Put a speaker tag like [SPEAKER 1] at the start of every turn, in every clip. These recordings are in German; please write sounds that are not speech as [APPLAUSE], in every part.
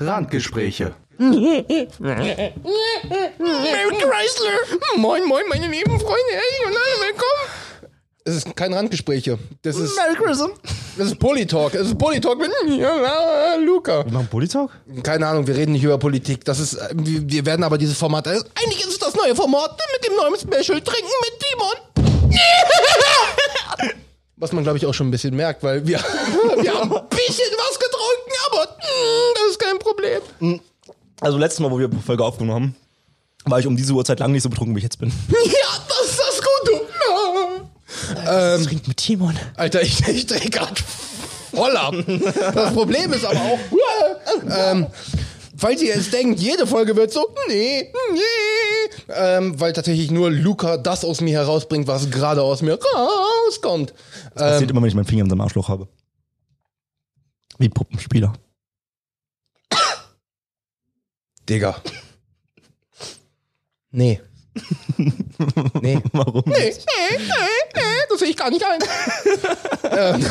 [SPEAKER 1] Randgespräche.
[SPEAKER 2] Mary Chrysler. Moin, moin, meine lieben Freunde. Hey, und alle willkommen. Es ist kein Randgespräche. Das ist,
[SPEAKER 3] Merry Christmas.
[SPEAKER 2] das ist Polytalk. Es ist Polytalk mit ja, Luca.
[SPEAKER 3] Wir machen Polytalk?
[SPEAKER 2] Keine Ahnung, wir reden nicht über Politik. Das ist, äh, wir, wir werden aber dieses Format. äh, Eigentlich ist es das neue Format mit dem neuen Special Trinken mit Timon. [LAUGHS] Was man, glaube ich, auch schon ein bisschen merkt, weil wir, [LAUGHS] wir haben ein bisschen was getrunken, aber mm, das ist kein Problem.
[SPEAKER 3] Also letztes Mal, wo wir die Folge aufgenommen haben, war ich um diese Uhrzeit lang nicht so betrunken, wie ich jetzt bin. [LAUGHS]
[SPEAKER 2] Ja, das ist das Gute. Ja. Ähm,
[SPEAKER 3] Trinkt mit Timon.
[SPEAKER 2] Alter, ich, ich drehe gerade voll ab. Das Problem ist aber auch, ähm, falls ihr jetzt denkt, jede Folge wird so, nee, nee, ähm, weil tatsächlich nur Luca das aus mir herausbringt, was gerade aus mir rauskommt.
[SPEAKER 3] Das
[SPEAKER 2] Ähm,
[SPEAKER 3] passiert immer, wenn ich meinen Finger in seinem Arschloch habe. Wie Puppenspieler.
[SPEAKER 2] Digga. Nee. [LAUGHS] Nee.
[SPEAKER 3] Warum?
[SPEAKER 2] Nee, nee, nee, nee, das sehe ich gar nicht ein. [LAUGHS] ähm,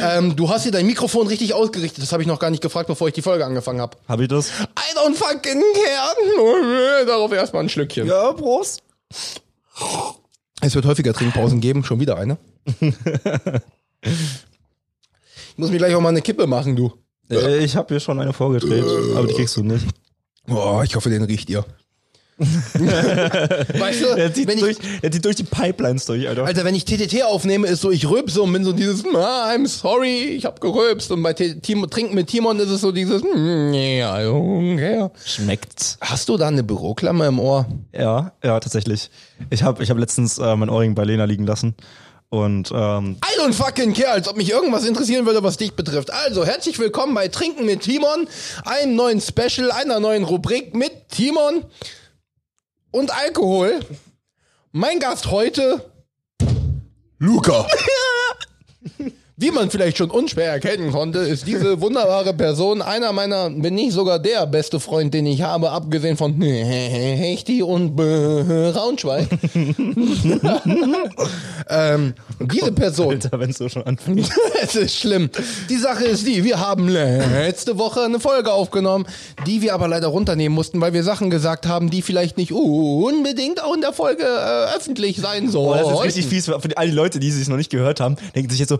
[SPEAKER 2] [LAUGHS] ähm, du hast hier dein Mikrofon richtig ausgerichtet. Das habe ich noch gar nicht gefragt, bevor ich die Folge angefangen habe.
[SPEAKER 3] Habe ich das?
[SPEAKER 2] I don't fucking care. Darauf erstmal ein Schlückchen.
[SPEAKER 3] Ja, Prost.
[SPEAKER 2] Es wird häufiger Trinkpausen geben. Schon wieder eine. ich muss mir gleich auch mal eine Kippe machen, du.
[SPEAKER 3] Äh, ich habe hier schon eine vorgedreht, aber die kriegst du nicht.
[SPEAKER 2] Oh, ich hoffe, den riecht ihr. [LAUGHS] weißt du,
[SPEAKER 3] Er zieht,
[SPEAKER 2] wenn
[SPEAKER 3] durch,
[SPEAKER 2] ich,
[SPEAKER 3] er zieht durch die Pipelines durch, Alter.
[SPEAKER 2] Alter, wenn ich TTT aufnehme, ist so, ich rülpse und bin so dieses, ah, I'm sorry, ich hab gerülpst. Und bei T Timo, Trinken mit Timon ist es so dieses, mm, yeah.
[SPEAKER 3] Schmeckt's.
[SPEAKER 2] Hast du da eine Büroklammer im Ohr?
[SPEAKER 3] Ja, ja, tatsächlich. Ich habe ich hab letztens äh, mein Ohrring bei Lena liegen lassen. Und ähm,
[SPEAKER 2] I don't fucking care, als ob mich irgendwas interessieren würde, was dich betrifft. Also, herzlich willkommen bei Trinken mit Timon, einem neuen Special, einer neuen Rubrik mit Timon und Alkohol. Mein Gast heute, Luca. [LAUGHS] [LAUGHS] Wie man vielleicht schon unschwer erkennen konnte, ist diese [LAUGHS] wunderbare Person einer meiner, wenn nicht sogar der beste Freund, den ich habe, abgesehen von [LAUGHS] Hechti und Braunschweig. [LAUGHS] ähm, diese Person
[SPEAKER 3] Alter, wenn es so schon anfängt.
[SPEAKER 2] es ist schlimm. Die Sache ist die, wir haben letzte Woche eine Folge aufgenommen, die wir aber leider runternehmen mussten, weil wir Sachen gesagt haben, die vielleicht nicht unbedingt auch in der Folge äh, öffentlich sein
[SPEAKER 3] Oh,
[SPEAKER 2] sollen.
[SPEAKER 3] das ist richtig fies für all die Leute, die es noch nicht gehört haben, denken sich jetzt so,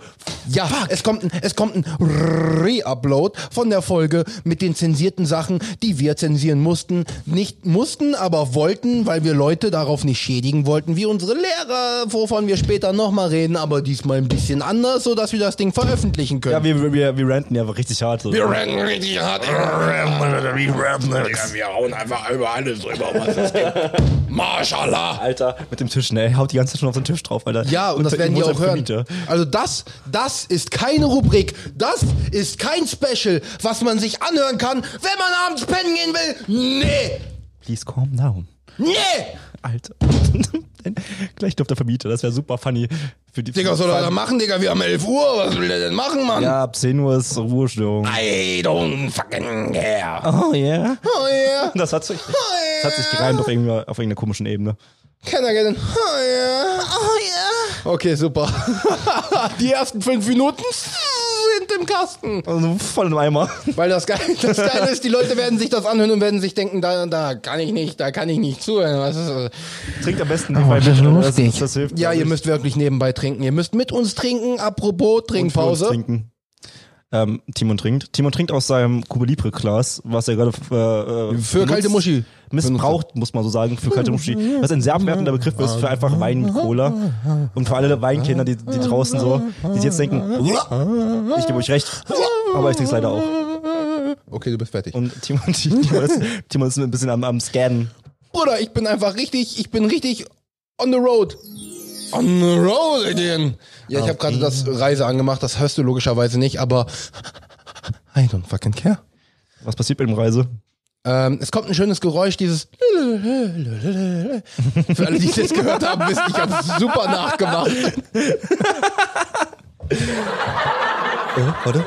[SPEAKER 2] Ja, es kommt, ein, es kommt ein Re-Upload von der Folge mit den zensierten Sachen, die wir zensieren mussten. Nicht mussten, aber wollten, weil wir Leute darauf nicht schädigen wollten, wie unsere Lehrer, wovon wir später nochmal reden, aber diesmal ein bisschen anders, sodass wir das Ding veröffentlichen können.
[SPEAKER 3] ja, wir, wir, wir ranten ja richtig hart. So.
[SPEAKER 2] Wir rennen richtig hart. Wir hauen einfach über alles drüber, was es gibt. [LAUGHS] Mashallah.
[SPEAKER 3] Alter, mit dem Tisch, ne? Haut die ganze Zeit schon auf den Tisch drauf, Alter.
[SPEAKER 2] Ja, und das werden die auch hören. Also das, das ist keine Rubrik. Das ist kein Special, was man sich anhören kann, wenn man abends pennen gehen will. Nee.
[SPEAKER 3] Please calm down.
[SPEAKER 2] Nee.
[SPEAKER 3] Alter. [LAUGHS] Gleich auf der Vermieter, das wäre super funny. Für die,
[SPEAKER 2] Digga, was soll er da machen, Digga? Wir haben 11 Uhr. Was will der denn machen, Mann?
[SPEAKER 3] Ja, ab 10 Uhr ist Ruhestörung.
[SPEAKER 2] I don't fucking care.
[SPEAKER 3] Oh yeah.
[SPEAKER 2] Oh yeah.
[SPEAKER 3] Das hat sich,
[SPEAKER 2] Oh
[SPEAKER 3] das hat sich gereimt auf irgendeiner, auf irgendeiner komischen Ebene.
[SPEAKER 2] Can I get in? Oh yeah. Oh yeah. Okay, super. [LAUGHS] Die ersten fünf Minuten sind im Kasten.
[SPEAKER 3] Also voll im Eimer.
[SPEAKER 2] Weil das Geile, das Geile ist, die Leute werden sich das anhören und werden sich denken, da, da kann ich nicht, da kann ich nicht zuhören. Was ist, das?
[SPEAKER 3] Trinkt am besten nebenbei mit. Das, das, das hilft.
[SPEAKER 2] ja, ihr müsst wirklich nebenbei trinken. Ihr müsst mit uns trinken. Apropos
[SPEAKER 3] Und für uns
[SPEAKER 2] Trinkpause.
[SPEAKER 3] trinken. Ähm, Timon trinkt. Timon trinkt aus seinem Cuba Libre Glas, was er gerade äh, äh,
[SPEAKER 2] Für kalte Muschi.
[SPEAKER 3] missbraucht, muss man so sagen, für kalte Muschi. Was ein sehr abwertender Begriff ist für einfach Wein mit Cola. Und für alle Weinkinder, die, die draußen so, die sich jetzt denken, ich gebe euch recht, aber ich trinke es leider auch.
[SPEAKER 2] Okay, du bist fertig.
[SPEAKER 3] Und Timon, [LAUGHS] Timon, ist, Timon ist ein bisschen am, am Scannen.
[SPEAKER 2] Bruder, ich bin einfach richtig, ich bin richtig on the road. On the road again. Ja, ich habe gerade das Reise angemacht, das hörst du logischerweise nicht, aber I don't fucking care.
[SPEAKER 3] Was passiert mit dem Reise?
[SPEAKER 2] Ähm, es kommt ein schönes Geräusch, dieses [LAUGHS] Für alle, die es jetzt gehört haben, wissen, ich habe super nachgemacht.
[SPEAKER 3] Oh, [LAUGHS] warte.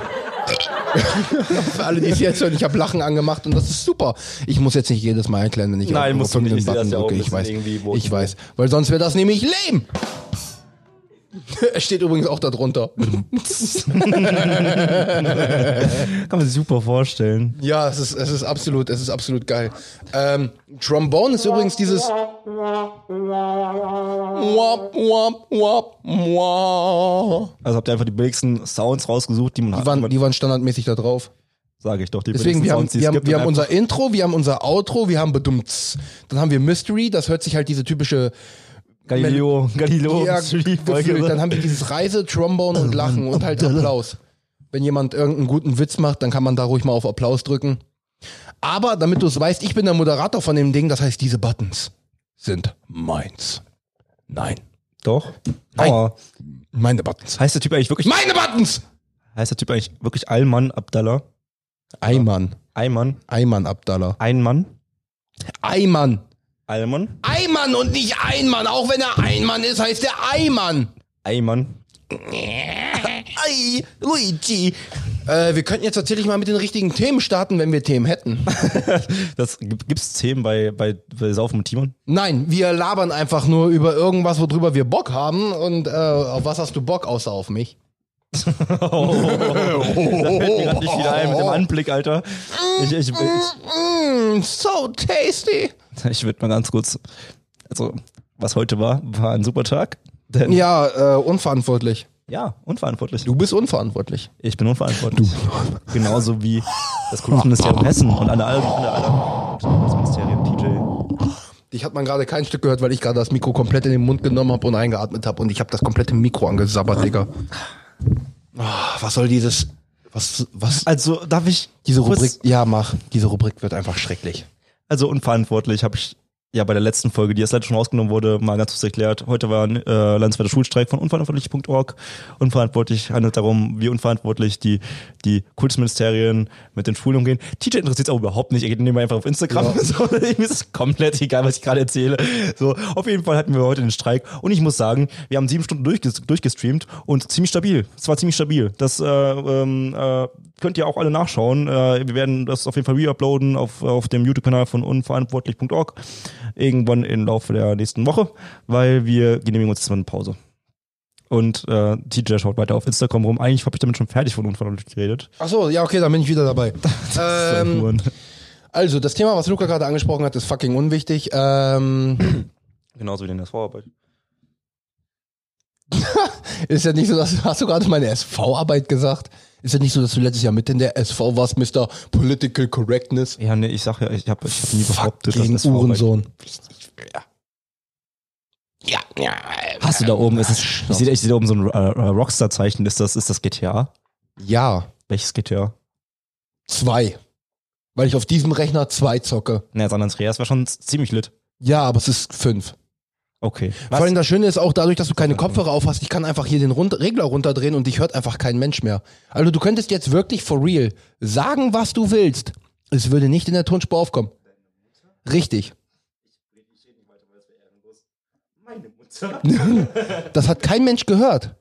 [SPEAKER 3] [LAUGHS]
[SPEAKER 2] Für alle, die es jetzt hören, ich habe Lachen angemacht und das ist super. Ich muss jetzt nicht jedes Mal erklären, wenn ich
[SPEAKER 3] Nein, musst du nicht. Ich sehe das
[SPEAKER 2] Button
[SPEAKER 3] ja
[SPEAKER 2] drücke. Ich weiß, ich weiß, weil sonst wäre das nämlich lame. [LAUGHS] Es steht übrigens auch darunter. [LAUGHS]
[SPEAKER 3] Kann man sich super vorstellen.
[SPEAKER 2] Ja, es ist, es ist absolut, es ist absolut geil. Ähm, Trombone ist übrigens dieses.
[SPEAKER 3] Also habt ihr einfach die billigsten Sounds rausgesucht, die man
[SPEAKER 2] Die waren, die waren standardmäßig da drauf.
[SPEAKER 3] Sage ich doch, die
[SPEAKER 2] Deswegen, wir haben,
[SPEAKER 3] Sounds,
[SPEAKER 2] wir haben, wir haben unser Intro, wir haben unser Outro, wir haben Bedumts. Dann haben wir Mystery, das hört sich halt diese typische
[SPEAKER 3] Galileo, Galileo,
[SPEAKER 2] ja, gefühlt. Dann haben wir dieses Reise, Trombone und Lachen und halt Applaus. Wenn jemand irgendeinen guten Witz macht, dann kann man da ruhig mal auf Applaus drücken. Aber damit du es weißt, ich bin der Moderator von dem Ding, das heißt, diese Buttons sind meins. Nein.
[SPEAKER 3] Doch.
[SPEAKER 2] Nein.
[SPEAKER 3] Aber
[SPEAKER 2] Meine Buttons.
[SPEAKER 3] heißt der Typ eigentlich wirklich,
[SPEAKER 2] Meine Buttons!
[SPEAKER 3] heißt der Typ eigentlich wirklich Alman Abdallah?
[SPEAKER 2] Eimann.
[SPEAKER 3] Ayman?
[SPEAKER 2] Eimann Abdallah.
[SPEAKER 3] Einmann?
[SPEAKER 2] Eimann.
[SPEAKER 3] Alman?
[SPEAKER 2] Eimann und nicht Einmann. Auch wenn er Einmann ist, heißt er Eimann.
[SPEAKER 3] Ayman. [LAUGHS]
[SPEAKER 2] Ei, Luigi. Äh, wir könnten jetzt tatsächlich mal mit den richtigen Themen starten, wenn wir Themen hätten. [LAUGHS]
[SPEAKER 3] Das gibt- gibt's Themen bei, bei, bei Saufen mit Timon?
[SPEAKER 2] Nein, wir labern einfach nur über irgendwas, worüber wir Bock haben. Und äh, auf was hast du Bock, außer auf mich? [LAUGHS]
[SPEAKER 3] Da fällt mir grad nicht wieder ein mit dem Anblick, Alter. Ich, ich, ich,
[SPEAKER 2] Mm, so tasty.
[SPEAKER 3] ich würde mal ganz kurz, also, was heute war, war ein super Tag. Denn,
[SPEAKER 2] Ja, äh, unverantwortlich.
[SPEAKER 3] ja, unverantwortlich.
[SPEAKER 2] Du bist unverantwortlich.
[SPEAKER 3] Ich bin unverantwortlich. Genauso wie das Kultusministerium Hessen und alle, alle Kultusministerien, TJ.
[SPEAKER 2] Dich hat man gerade kein Stück gehört, weil ich gerade das Mikro komplett in den Mund genommen habe und eingeatmet habe und ich habe das komplette Mikro angesabbert, Digga. Ah, was soll dieses, was, was,
[SPEAKER 3] Also, darf ich
[SPEAKER 2] diese Rubrik, ja mach, diese Rubrik wird einfach schrecklich.
[SPEAKER 3] Also unverantwortlich habe ich ja bei der letzten Folge, die jetzt leider schon rausgenommen wurde, mal ganz kurz erklärt. Heute war ein äh, landesweiter Schulstreik von unverantwortlich.org. Unverantwortlich handelt darum, wie unverantwortlich die, die Kultusministerien mit den Schulen umgehen. TJ interessiert es auch überhaupt nicht. Er geht nebenbei einfach auf Instagram.
[SPEAKER 2] Ja. [LAUGHS]
[SPEAKER 3] So, ihm ist es komplett egal, was ich gerade erzähle. So, auf jeden Fall hatten wir heute den Streik. Und ich muss sagen, wir haben sieben Stunden durchges durchgestreamt und ziemlich stabil. Es war ziemlich stabil. Das äh, ähm, äh, könnt ihr auch alle nachschauen. Äh, wir werden das auf jeden Fall reuploaden auf, auf dem YouTube-Kanal von unverantwortlich.org irgendwann im Laufe der nächsten Woche, weil wir genehmigen uns jetzt mal eine Pause. Und äh, TJ schaut weiter auf Instagram rum. Eigentlich habe ich damit schon fertig von unverantwortlich geredet.
[SPEAKER 2] Ach so, ja, okay, dann bin ich wieder dabei. [LAUGHS] ähm,
[SPEAKER 3] Huren.
[SPEAKER 2] also, das Thema, was Luca gerade angesprochen hat, ist fucking unwichtig. Ähm,
[SPEAKER 3] Genauso wie in der SV-Arbeit. [LAUGHS]
[SPEAKER 2] ist ja nicht so, dass, hast du gerade meine SV-Arbeit gesagt? Ist ja nicht so, dass du letztes Jahr mit in der SV warst, Mr. Political Correctness?
[SPEAKER 3] Ja, nee, ich sag ja, ich habe ich hab nie behauptet, dass SV-Arbeit
[SPEAKER 2] Uhrensohn. Ja, ja.
[SPEAKER 3] Hast du da oben, ist es, ich sehe seh da oben so ein äh, äh, Rockstar-Zeichen, ist das, ist das GTA?
[SPEAKER 2] Ja,
[SPEAKER 3] Welches GTA?
[SPEAKER 2] zwei. Weil ich auf diesem Rechner zwei zocke.
[SPEAKER 3] Ne, San Andreas war schon ziemlich lit.
[SPEAKER 2] Ja, aber es ist fünf.
[SPEAKER 3] Okay.
[SPEAKER 2] Vor allem das Schöne ist auch dadurch, dass du keine Kopfhörer auf hast, ich kann einfach hier den Rund Regler runterdrehen und dich hört einfach kein Mensch mehr. Also du könntest jetzt wirklich for real sagen, was du willst. Es würde nicht in der Tonspur aufkommen. Richtig.
[SPEAKER 3] Meine [LAUGHS] Mutter.
[SPEAKER 2] Das hat kein Mensch gehört.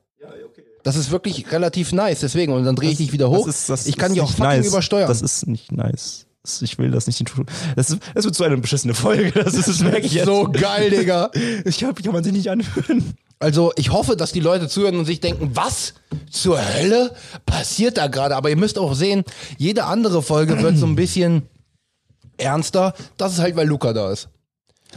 [SPEAKER 2] Das ist wirklich relativ nice, deswegen. Und dann drehe ich dich wieder hoch.
[SPEAKER 3] Das ist, das
[SPEAKER 2] ich kann dich auch fucking
[SPEAKER 3] nice.
[SPEAKER 2] übersteuern.
[SPEAKER 3] Das ist nicht nice. Das- Ich will das nicht in das, ist, das wird so eine beschissene Folge. Das, ist, das merke ich jetzt.
[SPEAKER 2] so geil, Digga.
[SPEAKER 3] Ich glaube, kann man sich nicht anhören.
[SPEAKER 2] Also ich hoffe, dass die Leute zuhören und sich denken, was zur Hölle passiert da gerade? Aber ihr müsst auch sehen, jede andere Folge wird so ein bisschen ernster. Das ist halt, weil Luca da ist.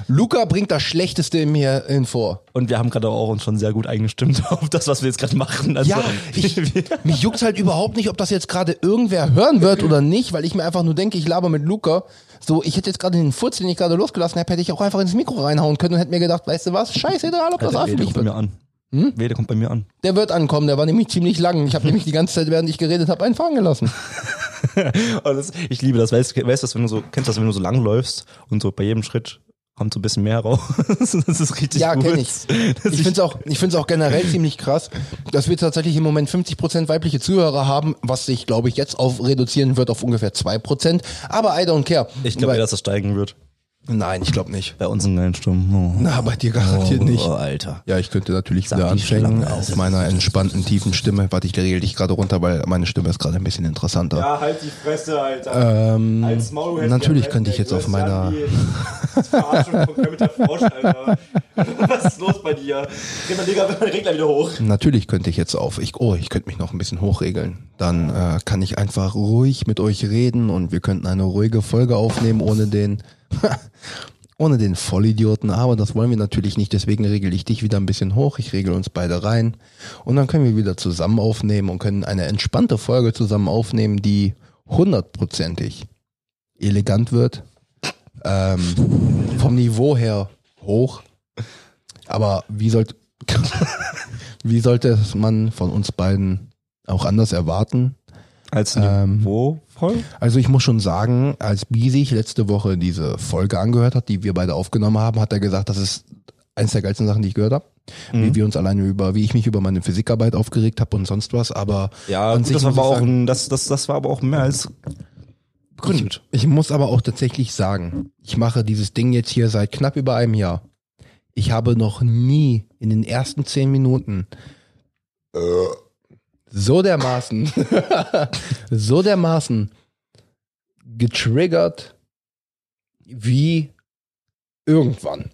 [SPEAKER 2] Luca bringt das Schlechteste in mir hin vor.
[SPEAKER 3] Und wir haben gerade auch uns schon sehr gut eingestimmt [LAUGHS] auf das, was wir jetzt gerade machen. Also,
[SPEAKER 2] Ja, [LAUGHS] ich, mich juckt's halt überhaupt nicht, ob das jetzt gerade irgendwer hören wird oder nicht, weil ich mir einfach nur denke, ich laber mit Luca. So, ich hätte jetzt gerade den Furz, den ich gerade losgelassen habe, hätte ich auch einfach ins Mikro reinhauen können und hätte mir gedacht, weißt du was, scheißegal, ob das
[SPEAKER 3] der Wede
[SPEAKER 2] öffentlich
[SPEAKER 3] kommt bei
[SPEAKER 2] wird.
[SPEAKER 3] mir an. Hm? Wede kommt bei mir an.
[SPEAKER 2] Der wird ankommen, der war nämlich ziemlich lang. Ich habe nämlich die ganze Zeit, während ich geredet habe, einen fahren gelassen. [LAUGHS]
[SPEAKER 3] Das, ich liebe das. Weißt du, weißt, du, wenn du so, kennst du das, wenn du so lang läufst und so bei jedem Schritt kommt so ein bisschen mehr raus. [LAUGHS] das ist richtig
[SPEAKER 2] Ja,
[SPEAKER 3] gut.
[SPEAKER 2] kenn [LAUGHS] ich. Ich finde es auch, ich find's auch generell [LAUGHS] ziemlich krass, dass wir tatsächlich im Moment 50% weibliche Zuhörer haben, was sich, glaube ich, jetzt auf reduzieren wird auf ungefähr 2%. Aber I don't care.
[SPEAKER 3] ich glaube, dass das steigen wird.
[SPEAKER 2] Nein, ich glaube nicht.
[SPEAKER 3] Bei uns in geilen Stimmen. Oh.
[SPEAKER 2] Na, bei dir garantiert
[SPEAKER 3] oh,
[SPEAKER 2] nicht.
[SPEAKER 3] Oh, Alter.
[SPEAKER 2] Ja, ich könnte natürlich
[SPEAKER 3] Sag
[SPEAKER 2] wieder anfangen auf meiner entspannten, tiefen Stimme. Warte, ich regel dich gerade runter, weil meine Stimme ist gerade ein bisschen interessanter.
[SPEAKER 3] Ja, halt die Fresse, Alter.
[SPEAKER 2] Ähm,
[SPEAKER 3] Als Maul,
[SPEAKER 2] natürlich könnte ich jetzt auf meiner...
[SPEAKER 3] Frosch, Alter. [LAUGHS] Was ist los bei dir? Dreh mal Digga, den [LAUGHS] Regler wieder hoch.
[SPEAKER 2] Natürlich könnte ich jetzt auf. Ich, oh, ich könnte mich noch ein bisschen hochregeln. Dann äh, kann ich einfach ruhig mit euch reden und wir könnten eine ruhige Folge aufnehmen ohne den, [LAUGHS] ohne den Vollidioten. Aber das wollen wir natürlich nicht. Deswegen regel ich dich wieder ein bisschen hoch. Ich regel uns beide rein und dann können wir wieder zusammen aufnehmen und können eine entspannte Folge zusammen aufnehmen, die hundertprozentig elegant wird. Ähm, vom Niveau her hoch. Aber wie sollte [LAUGHS] wie sollte es man von uns beiden auch anders erwarten?
[SPEAKER 3] Als
[SPEAKER 2] Ähm,
[SPEAKER 3] Voll?
[SPEAKER 2] Also ich muss schon sagen, als B sich letzte Woche diese Folge angehört hat, die wir beide aufgenommen haben, hat er gesagt, das ist eins der geilsten Sachen, die ich gehört habe. Wie wir uns alleine über, wie ich mich über meine Physikarbeit aufgeregt habe und sonst was. Aber
[SPEAKER 3] Ja, gut,
[SPEAKER 2] sich
[SPEAKER 3] das war aber
[SPEAKER 2] ich
[SPEAKER 3] auch ein, das, das, das war aber auch mehr als begründet.
[SPEAKER 2] Ich muss aber auch tatsächlich sagen, ich mache dieses Ding jetzt hier seit knapp über einem Jahr. Ich habe noch nie in den ersten zehn Minuten äh, so dermaßen, [LAUGHS] so dermaßen getriggert wie irgendwann.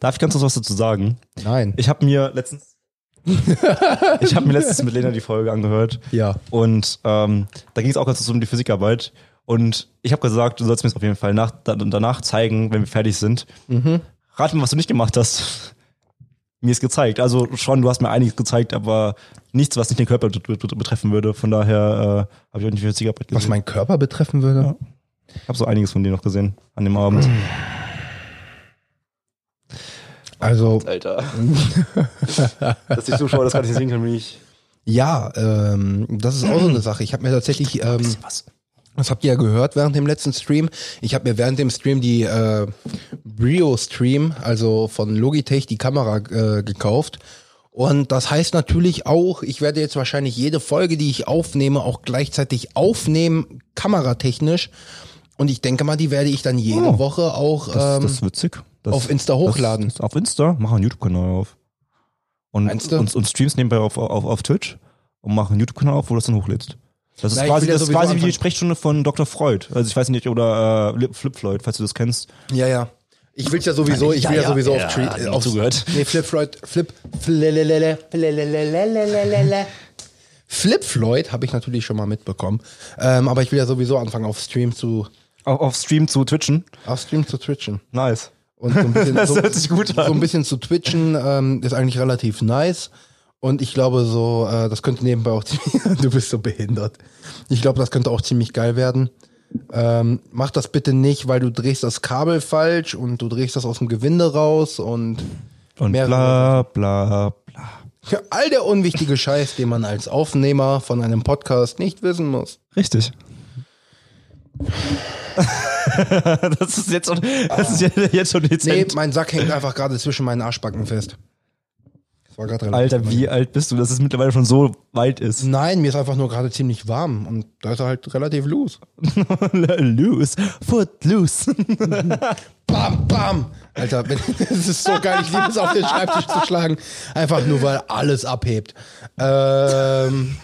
[SPEAKER 3] Darf ich ganz kurz was dazu sagen?
[SPEAKER 2] Nein.
[SPEAKER 3] Ich habe mir letztens [LAUGHS] ich habe mir letztens mit Lena die Folge angehört
[SPEAKER 2] Ja.
[SPEAKER 3] und ähm, da ging es auch ganz kurz um die Physikarbeit und ich habe gesagt, du sollst mir es auf jeden Fall nach, da, danach zeigen, wenn wir fertig sind.
[SPEAKER 2] Mhm.
[SPEAKER 3] Rat mal, was du nicht gemacht hast. Mir ist gezeigt. Also schon, du hast mir einiges gezeigt, aber nichts, was nicht den Körper bet- bet- betreffen würde. Von daher äh, habe ich auch nicht die Physikarbeit gesehen.
[SPEAKER 2] Was meinen Körper betreffen würde?
[SPEAKER 3] Ja. Ich habe so einiges von dir noch gesehen an dem Abend.
[SPEAKER 2] Also,
[SPEAKER 3] Alter. [LAUGHS] Dass die Zuschauer das gar nicht sehen können, wie ich.
[SPEAKER 2] ja, ähm, das ist auch so eine Sache. Ich habe mir tatsächlich ähm,
[SPEAKER 3] Was?
[SPEAKER 2] Das habt ihr ja gehört während dem letzten Stream. Ich habe mir während dem Stream die äh, Brio Stream, also von Logitech, die Kamera äh, gekauft. Und das heißt natürlich auch, ich werde jetzt wahrscheinlich jede Folge, die ich aufnehme, auch gleichzeitig aufnehmen, kameratechnisch. Und ich denke mal, die werde ich dann jede
[SPEAKER 3] Oh.
[SPEAKER 2] Woche auch
[SPEAKER 3] Das,
[SPEAKER 2] ähm,
[SPEAKER 3] das ist witzig. Das,
[SPEAKER 2] auf Insta hochladen.
[SPEAKER 3] Das, auf Insta, machen einen YouTube-Kanal auf. Und, und, und streams nebenbei auf, auf, auf Twitch und machen einen YouTube-Kanal auf, wo du das dann hochlädst. Das ist
[SPEAKER 2] Na,
[SPEAKER 3] quasi, das ist quasi wie die Sprechstunde von Dr. Freud. Also ich weiß nicht, oder äh, Flip Floyd, falls du das kennst.
[SPEAKER 2] ja, ja. Ich will ja sowieso, ich will ja,
[SPEAKER 3] Ja,
[SPEAKER 2] sowieso
[SPEAKER 3] ja,
[SPEAKER 2] auf,
[SPEAKER 3] ja,
[SPEAKER 2] Tre-
[SPEAKER 3] nie
[SPEAKER 2] auf
[SPEAKER 3] zugehört. [LAUGHS]
[SPEAKER 2] Nee, Flip Floyd, Flip. Flip Floyd habe ich natürlich schon mal mitbekommen. Ähm, aber ich will ja sowieso anfangen auf Stream zu,
[SPEAKER 3] Auf, auf Stream zu Twitchen.
[SPEAKER 2] auf Stream zu twitchen.
[SPEAKER 3] Nice.
[SPEAKER 2] Und so ein bisschen,
[SPEAKER 3] Das
[SPEAKER 2] so,
[SPEAKER 3] hört sich gut an.
[SPEAKER 2] so ein bisschen zu twitchen ähm, ist eigentlich relativ nice. Und ich glaube so, äh, das könnte nebenbei auch [LAUGHS] ziemlich, du bist so behindert. Ich glaube, das könnte auch ziemlich geil werden. Ähm, mach das bitte nicht, weil du drehst das Kabel falsch und du drehst das aus dem Gewinde raus und
[SPEAKER 3] Und bla bla bla.
[SPEAKER 2] all der unwichtige Scheiß, den man als Aufnehmer von einem Podcast nicht wissen muss.
[SPEAKER 3] Richtig. [LAUGHS] das ist jetzt schon, das ist jetzt schon
[SPEAKER 2] Nee, mein Sack hängt einfach gerade zwischen meinen Arschbacken fest. War gerade
[SPEAKER 3] Alter, wie alt bist du, dass es mittlerweile schon so weit ist?
[SPEAKER 2] Nein, mir ist einfach nur gerade ziemlich warm und da ist er halt relativ loose. [LAUGHS]
[SPEAKER 3] loose. Foot loose. [LAUGHS]
[SPEAKER 2] Bam, bam. Alter, es [LAUGHS] ist so geil, ich liebe es auf den Schreibtisch zu schlagen. Einfach nur, weil alles abhebt. Ähm,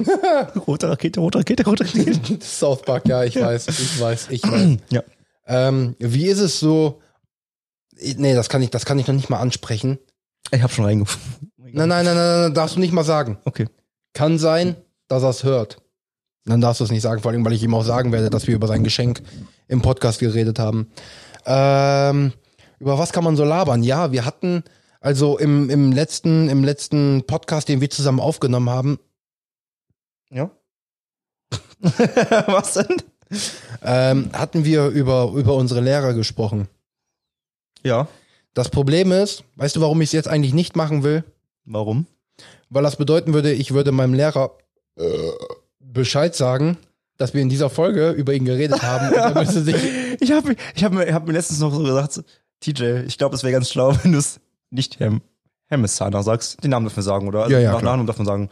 [SPEAKER 3] rote Rakete, rote Rakete, rote Rakete.
[SPEAKER 2] South Park, ja, ich weiß, ich weiß, ich weiß. [CLEARS THROAT]
[SPEAKER 3] Ja.
[SPEAKER 2] Ähm, wie ist es so? Nee, das kann ich, das kann ich noch nicht mal ansprechen.
[SPEAKER 3] Ich hab schon reingefunden.
[SPEAKER 2] Nein, nein, nein, nein, nein, darfst du nicht mal sagen.
[SPEAKER 3] Okay.
[SPEAKER 2] Kann sein, dass er es hört. Dann darfst du es nicht sagen, vor allem, weil ich ihm auch sagen werde, dass wir über sein Geschenk im Podcast geredet haben. Ähm, über was kann man so labern? Ja, wir hatten, also im, im letzten, im letzten Podcast, den wir zusammen aufgenommen haben,
[SPEAKER 3] Ja. [LAUGHS] was denn?
[SPEAKER 2] ähm, hatten wir über, über unsere Lehrer gesprochen.
[SPEAKER 3] Ja.
[SPEAKER 2] Das Problem ist, weißt du, warum ich es jetzt eigentlich nicht machen will?
[SPEAKER 3] Warum?
[SPEAKER 2] Weil das bedeuten würde, ich würde meinem Lehrer äh, Bescheid sagen, dass wir in dieser Folge über ihn geredet haben. [LAUGHS]
[SPEAKER 3] Ich habe ich hab mir, hab mir letztens noch so gesagt, TJ, ich glaube, es wäre ganz schlau, [LAUGHS] wenn du es nicht Hem, Hemesana sagst. Den Namen dürfen wir sagen, oder? Also
[SPEAKER 2] Ja, ja,
[SPEAKER 3] Nach. Namen darf man sagen.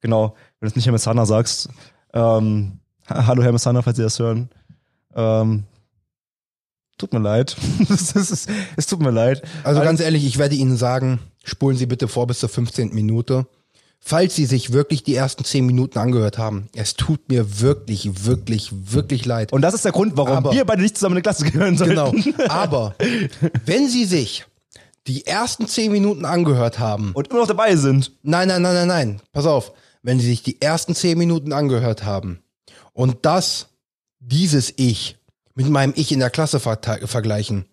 [SPEAKER 3] Genau. Wenn du es nicht Hemesana sagst. Ähm, ha- hallo Hemesana, falls Sie das hören. Ähm, Tut mir leid. [LAUGHS] es, tut mir leid.
[SPEAKER 2] Also ganz ehrlich, ich werde Ihnen sagen, spulen Sie bitte vor bis zur 15. Minute. Falls Sie sich wirklich die ersten 10 Minuten angehört haben, es tut mir wirklich, wirklich, wirklich leid.
[SPEAKER 3] Und das ist der Grund, warum
[SPEAKER 2] Aber-
[SPEAKER 3] wir beide nicht zusammen in eine Klasse gehören sollten.
[SPEAKER 2] Genau. [LAUGHS] Aber wenn Sie sich die ersten 10 Minuten angehört haben,
[SPEAKER 3] Und immer noch dabei sind.
[SPEAKER 2] nein, nein, nein, nein, nein, pass auf, wenn Sie sich die ersten 10 Minuten angehört haben und das, dieses Ich mit meinem Ich in der Klasse verte- vergleichen,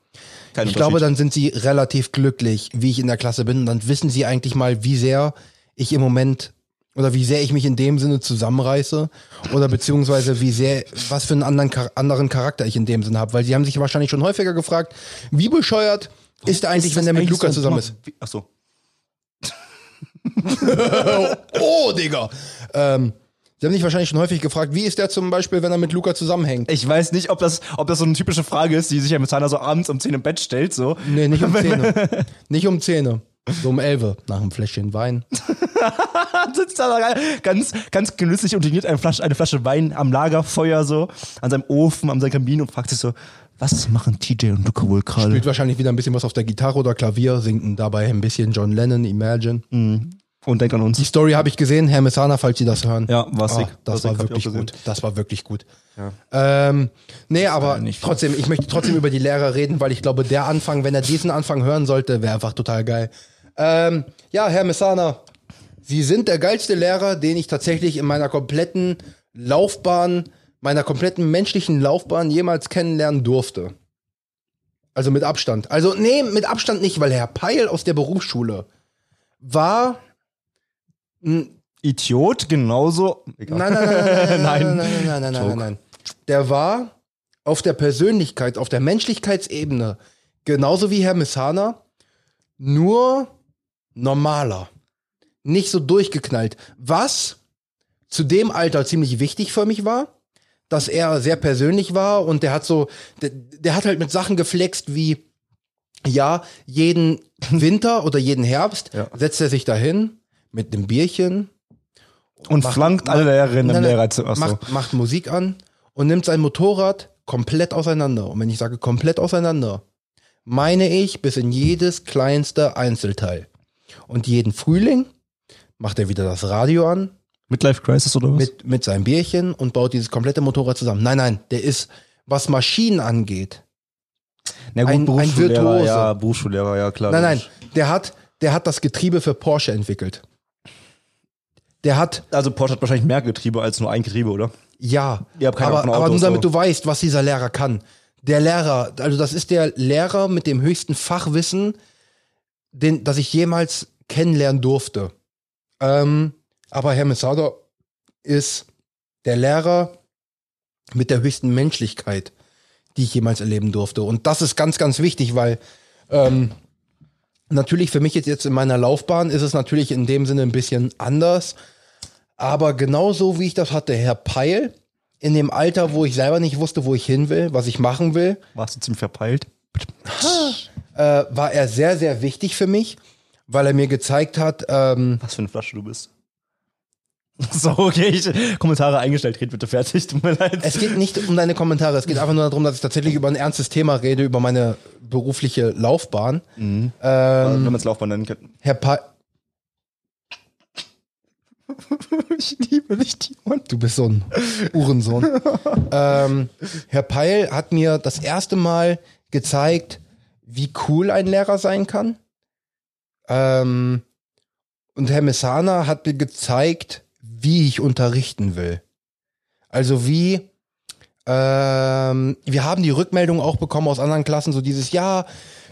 [SPEAKER 3] Kein
[SPEAKER 2] ich glaube, dann sind Sie relativ glücklich, wie ich in der Klasse bin. Und dann wissen Sie eigentlich mal, wie sehr ich im Moment oder wie sehr ich mich in dem Sinne zusammenreiße oder beziehungsweise wie sehr, was für einen anderen, anderen Charakter ich in dem Sinne habe. Weil Sie haben sich wahrscheinlich schon häufiger gefragt, wie bescheuert ist er eigentlich,
[SPEAKER 3] Ist
[SPEAKER 2] wenn er mit
[SPEAKER 3] so-
[SPEAKER 2] zusammen ist?
[SPEAKER 3] Ach so. [LAUGHS]
[SPEAKER 2] Oh, Digga! Ähm, Sie haben sich wahrscheinlich schon häufig gefragt, wie ist der zum Beispiel, wenn er mit Luca zusammenhängt?
[SPEAKER 3] Ich weiß nicht, ob das, ob das so eine typische Frage ist, die sich ja mit Zahner so abends um 10 im Bett stellt, so.
[SPEAKER 2] Nee, nicht um Zähne. [LAUGHS] nicht um Zähne. So um 11 nach einem Fläschchen Wein. [LAUGHS]
[SPEAKER 3] sitzt da ganz, ganz genüsslich und trinkt eine Flasche, eine Flasche Wein am Lagerfeuer so, an seinem Ofen, an seinem Kamin und fragt sich so, was machen TJ und Luca wohl gerade?
[SPEAKER 2] Spielt wahrscheinlich wieder ein bisschen was auf der Gitarre oder Klavier, singt dabei ein bisschen John Lennon, Imagine.
[SPEAKER 3] Und denkt an uns.
[SPEAKER 2] Die Story habe ich gesehen, Herr Messana, falls Sie das hören.
[SPEAKER 3] Ja, war sick.
[SPEAKER 2] Ah, das
[SPEAKER 3] War
[SPEAKER 2] wirklich gut. Das war wirklich gut. Ähm, nee, aber trotzdem, ich möchte trotzdem über die Lehrer reden, weil ich glaube, der Anfang, wenn er diesen Anfang hören sollte, wäre einfach total geil. Ähm, ja, Herr Messana, Sie sind der geilste Lehrer, den ich tatsächlich in meiner kompletten Laufbahn, meiner kompletten menschlichen Laufbahn jemals kennenlernen durfte. Also mit Abstand. Also, nee, mit Abstand nicht, weil Herr Peil aus der Berufsschule war
[SPEAKER 3] Idiot, genauso. [LAUGHS]
[SPEAKER 2] Nein, nein, nein, nein, nein,
[SPEAKER 3] Nein.
[SPEAKER 2] nein, nein, nein, nein, nein, nein, nein. Der war auf der Persönlichkeit, auf der Menschlichkeitsebene, genauso wie Herr Messana, nur normaler. Nicht so durchgeknallt. Was zu dem Alter ziemlich wichtig für mich war, dass er sehr persönlich war und der hat so, der, der hat halt mit Sachen geflext wie, ja, jeden [LAUGHS] Winter oder jeden Herbst
[SPEAKER 3] Ja.
[SPEAKER 2] setzt er sich dahin mit einem Bierchen,
[SPEAKER 3] Und
[SPEAKER 2] Macht-
[SPEAKER 3] flankt alle Lehrerinnen im Lehrerzimmer.
[SPEAKER 2] Macht, macht Musik an und nimmt sein Motorrad komplett auseinander. Und wenn ich sage komplett auseinander, meine ich bis in jedes kleinste Einzelteil. Und jeden Frühling macht er wieder das Radio an
[SPEAKER 3] Midlife Crisis oder was?
[SPEAKER 2] mit, mit seinem Bierchen und baut dieses komplette Motorrad zusammen. Nein, nein, der ist, was Maschinen angeht.
[SPEAKER 3] Na
[SPEAKER 2] ein- ein
[SPEAKER 3] Berufsschullehrer,
[SPEAKER 2] Virtuose.
[SPEAKER 3] Ja, Berufsschullehrer, ja klar.
[SPEAKER 2] Nein, nein, der hat, der hat das Getriebe für Porsche entwickelt. Der hat
[SPEAKER 3] Also Porsche hat wahrscheinlich mehr Getriebe als nur ein Getriebe, oder?
[SPEAKER 2] Ja,
[SPEAKER 3] Ihr habt keine
[SPEAKER 2] aber,
[SPEAKER 3] von
[SPEAKER 2] aber nur
[SPEAKER 3] Autos,
[SPEAKER 2] damit du weißt, was dieser Lehrer kann. Der Lehrer, also das ist der Lehrer mit dem höchsten Fachwissen, den, das ich jemals kennenlernen durfte. Ähm, aber Herr Messada ist der Lehrer mit der höchsten Menschlichkeit, die ich jemals erleben durfte. Und das ist ganz, ganz wichtig, weil ähm, natürlich für mich jetzt, jetzt in meiner Laufbahn ist es natürlich in dem Sinne ein bisschen anders. Aber genauso wie ich das hatte, Herr Peil, in dem Alter, wo ich selber nicht wusste, wo ich hin will, was ich machen will,
[SPEAKER 3] Warst du ziemlich verpeilt?
[SPEAKER 2] äh, war er sehr, sehr wichtig für mich, weil er mir gezeigt hat, ähm,
[SPEAKER 3] Was für eine Flasche du bist. [LAUGHS] So, okay, ich, Kommentare eingestellt, red bitte fertig, tut mir leid.
[SPEAKER 2] es geht nicht um deine Kommentare, es geht einfach nur darum, dass ich tatsächlich über ein ernstes Thema rede, über meine berufliche Laufbahn.
[SPEAKER 3] Mhm.
[SPEAKER 2] Ähm,
[SPEAKER 3] Wenn man es Laufbahn nennen kann.
[SPEAKER 2] Herr Peil, [LAUGHS]
[SPEAKER 3] Ich liebe dich, Timon.
[SPEAKER 2] du bist so ein Uhrensohn. [LAUGHS] ähm, Herr Peil hat mir das erste Mal gezeigt, wie cool ein Lehrer sein kann. Ähm, und Herr Messana hat mir gezeigt, wie ich unterrichten will. Also wie, ähm, wir haben die Rückmeldung auch bekommen aus anderen Klassen, so dieses, ja,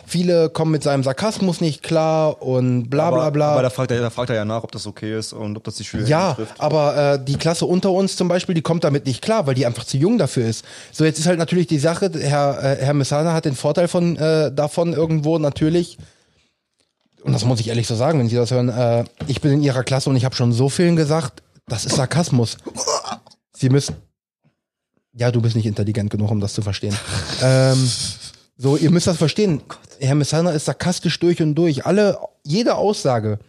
[SPEAKER 2] viele kommen mit seinem Sarkasmus nicht klar und bla bla
[SPEAKER 3] aber,
[SPEAKER 2] bla.
[SPEAKER 3] Aber da fragt, er, da fragt er ja nach, ob das okay ist und ob das die Schüler
[SPEAKER 2] Ja,
[SPEAKER 3] trifft.
[SPEAKER 2] aber äh, die Klasse unter uns zum Beispiel, die kommt damit nicht klar, weil die einfach zu jung dafür ist. So, jetzt ist halt natürlich die Sache, Herr, äh, Herr Messana hat den Vorteil von äh, davon irgendwo natürlich, und das muss ich ehrlich so sagen, wenn Sie das hören, äh, ich bin in Ihrer Klasse und ich habe schon so vielen gesagt, das ist Sarkasmus. Sie müssen. Ja, du bist nicht intelligent genug, um das zu verstehen. ähm, so, ihr müsst das verstehen. Herr Messana ist sarkastisch durch und durch. Alle, jede Aussage,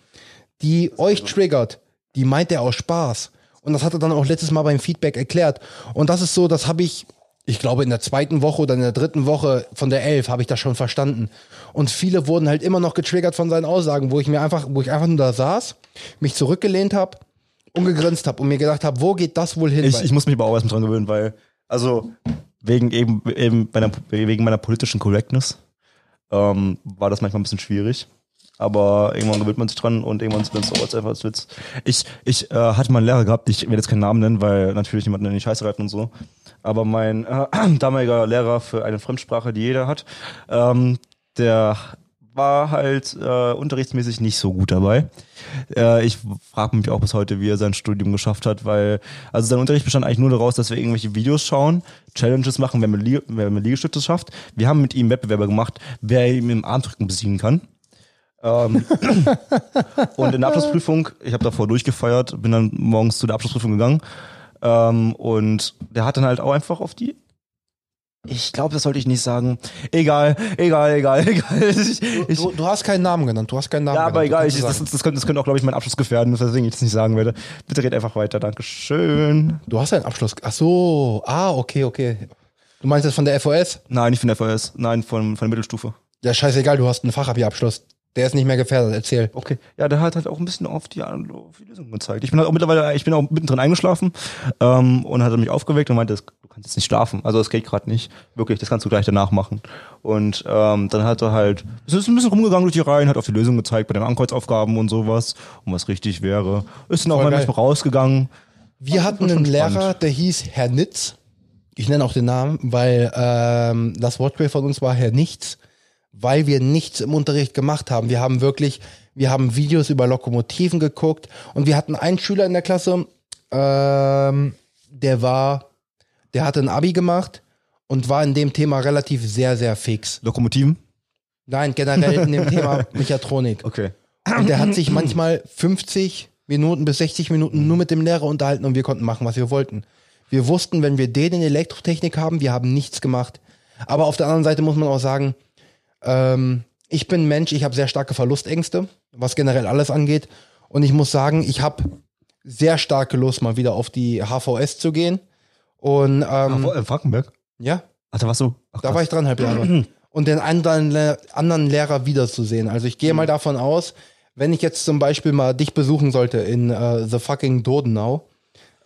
[SPEAKER 2] die euch triggert, die meint er aus Spaß. Und das hat er dann auch letztes Mal beim Feedback erklärt. Und das ist so, das habe ich ich glaube, in der zweiten Woche oder in der dritten Woche von der elf habe ich das schon verstanden. Und viele wurden halt immer noch getriggert von seinen Aussagen, wo ich mir einfach, wo ich einfach nur da saß, mich zurückgelehnt habe und gegrinst habe und mir gedacht habe, wo geht das wohl hin?
[SPEAKER 3] Ich, ich muss mich aber auch erstmal dran gewöhnen, weil, also, wegen eben, eben meiner, wegen meiner politischen Correctness ähm, war das manchmal ein bisschen schwierig. Aber irgendwann gewöhnt man sich dran und irgendwann ist es auch einfach als Witz. Ich, ich äh, hatte mal einen Lehrer gehabt, ich werde jetzt keinen Namen nennen, weil natürlich jemanden in die Scheiße reiten und so. Aber mein äh, [CLEARS THROAT] damaliger Lehrer für eine Fremdsprache, die jeder hat, ähm, der war halt äh, unterrichtsmäßig nicht so gut dabei. Äh, ich frage mich auch bis heute, wie er sein Studium geschafft hat, weil also sein Unterricht bestand eigentlich nur daraus, dass wir irgendwelche Videos schauen, Challenges machen, wer mit, Lie wer mit Liegestütze schafft. Wir haben mit ihm Wettbewerbe gemacht, wer ihn im Armdrücken besiegen kann. Ähm, [LAUGHS] und in der Abschlussprüfung, ich habe davor durchgefeiert, bin dann morgens zu der Abschlussprüfung gegangen ähm, und der hat dann halt auch einfach auf die ich glaube, das sollte ich nicht sagen. Egal, egal, egal, [LAUGHS] egal. Ich, ich,
[SPEAKER 2] du, du hast keinen Namen genannt, du hast keinen Namen
[SPEAKER 3] ja,
[SPEAKER 2] genannt.
[SPEAKER 3] aber
[SPEAKER 2] du
[SPEAKER 3] egal, ich, das, das, könnte, das könnte auch, glaube ich, meinen Abschluss gefährden, weswegen ich das nicht sagen werde. Bitte red einfach weiter, Dankeschön.
[SPEAKER 2] Du hast einen Abschluss. Ach so, ah, okay, okay. Du meinst das von der FOS?
[SPEAKER 3] Nein, nicht von der FOS, nein, von, von der Mittelstufe.
[SPEAKER 2] Ja, scheißegal, du hast einen Fachabi-Abschluss. Der ist nicht mehr gefährdet, erzähl.
[SPEAKER 3] Okay. Ja, der hat halt auch ein bisschen auf die, auf die Lösung gezeigt. Ich bin halt auch mittlerweile, ich bin auch mittendrin eingeschlafen ähm, und hat mich aufgeweckt und meinte, du kannst jetzt nicht schlafen. Also das geht gerade nicht. Wirklich, das kannst du gleich danach machen. Und ähm, dann hat er halt, es ist ein bisschen rumgegangen durch die Reihen, hat auf die Lösung gezeigt bei den Ankreuzaufgaben und sowas, und was richtig wäre. Ist dann auch
[SPEAKER 2] Voll
[SPEAKER 3] mal
[SPEAKER 2] geil.
[SPEAKER 3] manchmal rausgegangen.
[SPEAKER 2] Wir hatten einen
[SPEAKER 3] spannend.
[SPEAKER 2] Lehrer, der hieß Herr Nitz. Ich nenne auch den Namen, weil ähm, das Wortspiel von uns war Herr Nichts, weil wir nichts im Unterricht gemacht haben. Wir haben wirklich, wir haben Videos über Lokomotiven geguckt und wir hatten einen Schüler in der Klasse, ähm, der war, der hatte ein Abi gemacht und war in dem Thema relativ sehr, sehr fix.
[SPEAKER 3] Lokomotiven?
[SPEAKER 2] Nein, generell in dem Thema [LAUGHS] Mechatronik.
[SPEAKER 3] Okay.
[SPEAKER 2] Und der hat sich manchmal 50 Minuten bis 60 Minuten nur mit dem Lehrer unterhalten und wir konnten machen, was wir wollten. Wir wussten, wenn wir den in Elektrotechnik haben, wir haben nichts gemacht. Aber auf der anderen Seite muss man auch sagen, ähm, ich bin Mensch, ich habe sehr starke Verlustängste, was generell alles angeht. Und ich muss sagen, ich habe sehr starke Lust, mal wieder auf die HVS zu gehen. Und ähm,
[SPEAKER 3] Äh, Frankenberg?
[SPEAKER 2] ja,
[SPEAKER 3] Ach, da warst du? Ach,
[SPEAKER 2] da war ich dreieinhalb Jahre. [CLEARS THROAT] Und den anderen, anderen Lehrer wiederzusehen. Also ich gehe mal davon aus, wenn ich jetzt zum Beispiel mal dich besuchen sollte in äh, The fucking Dodenau,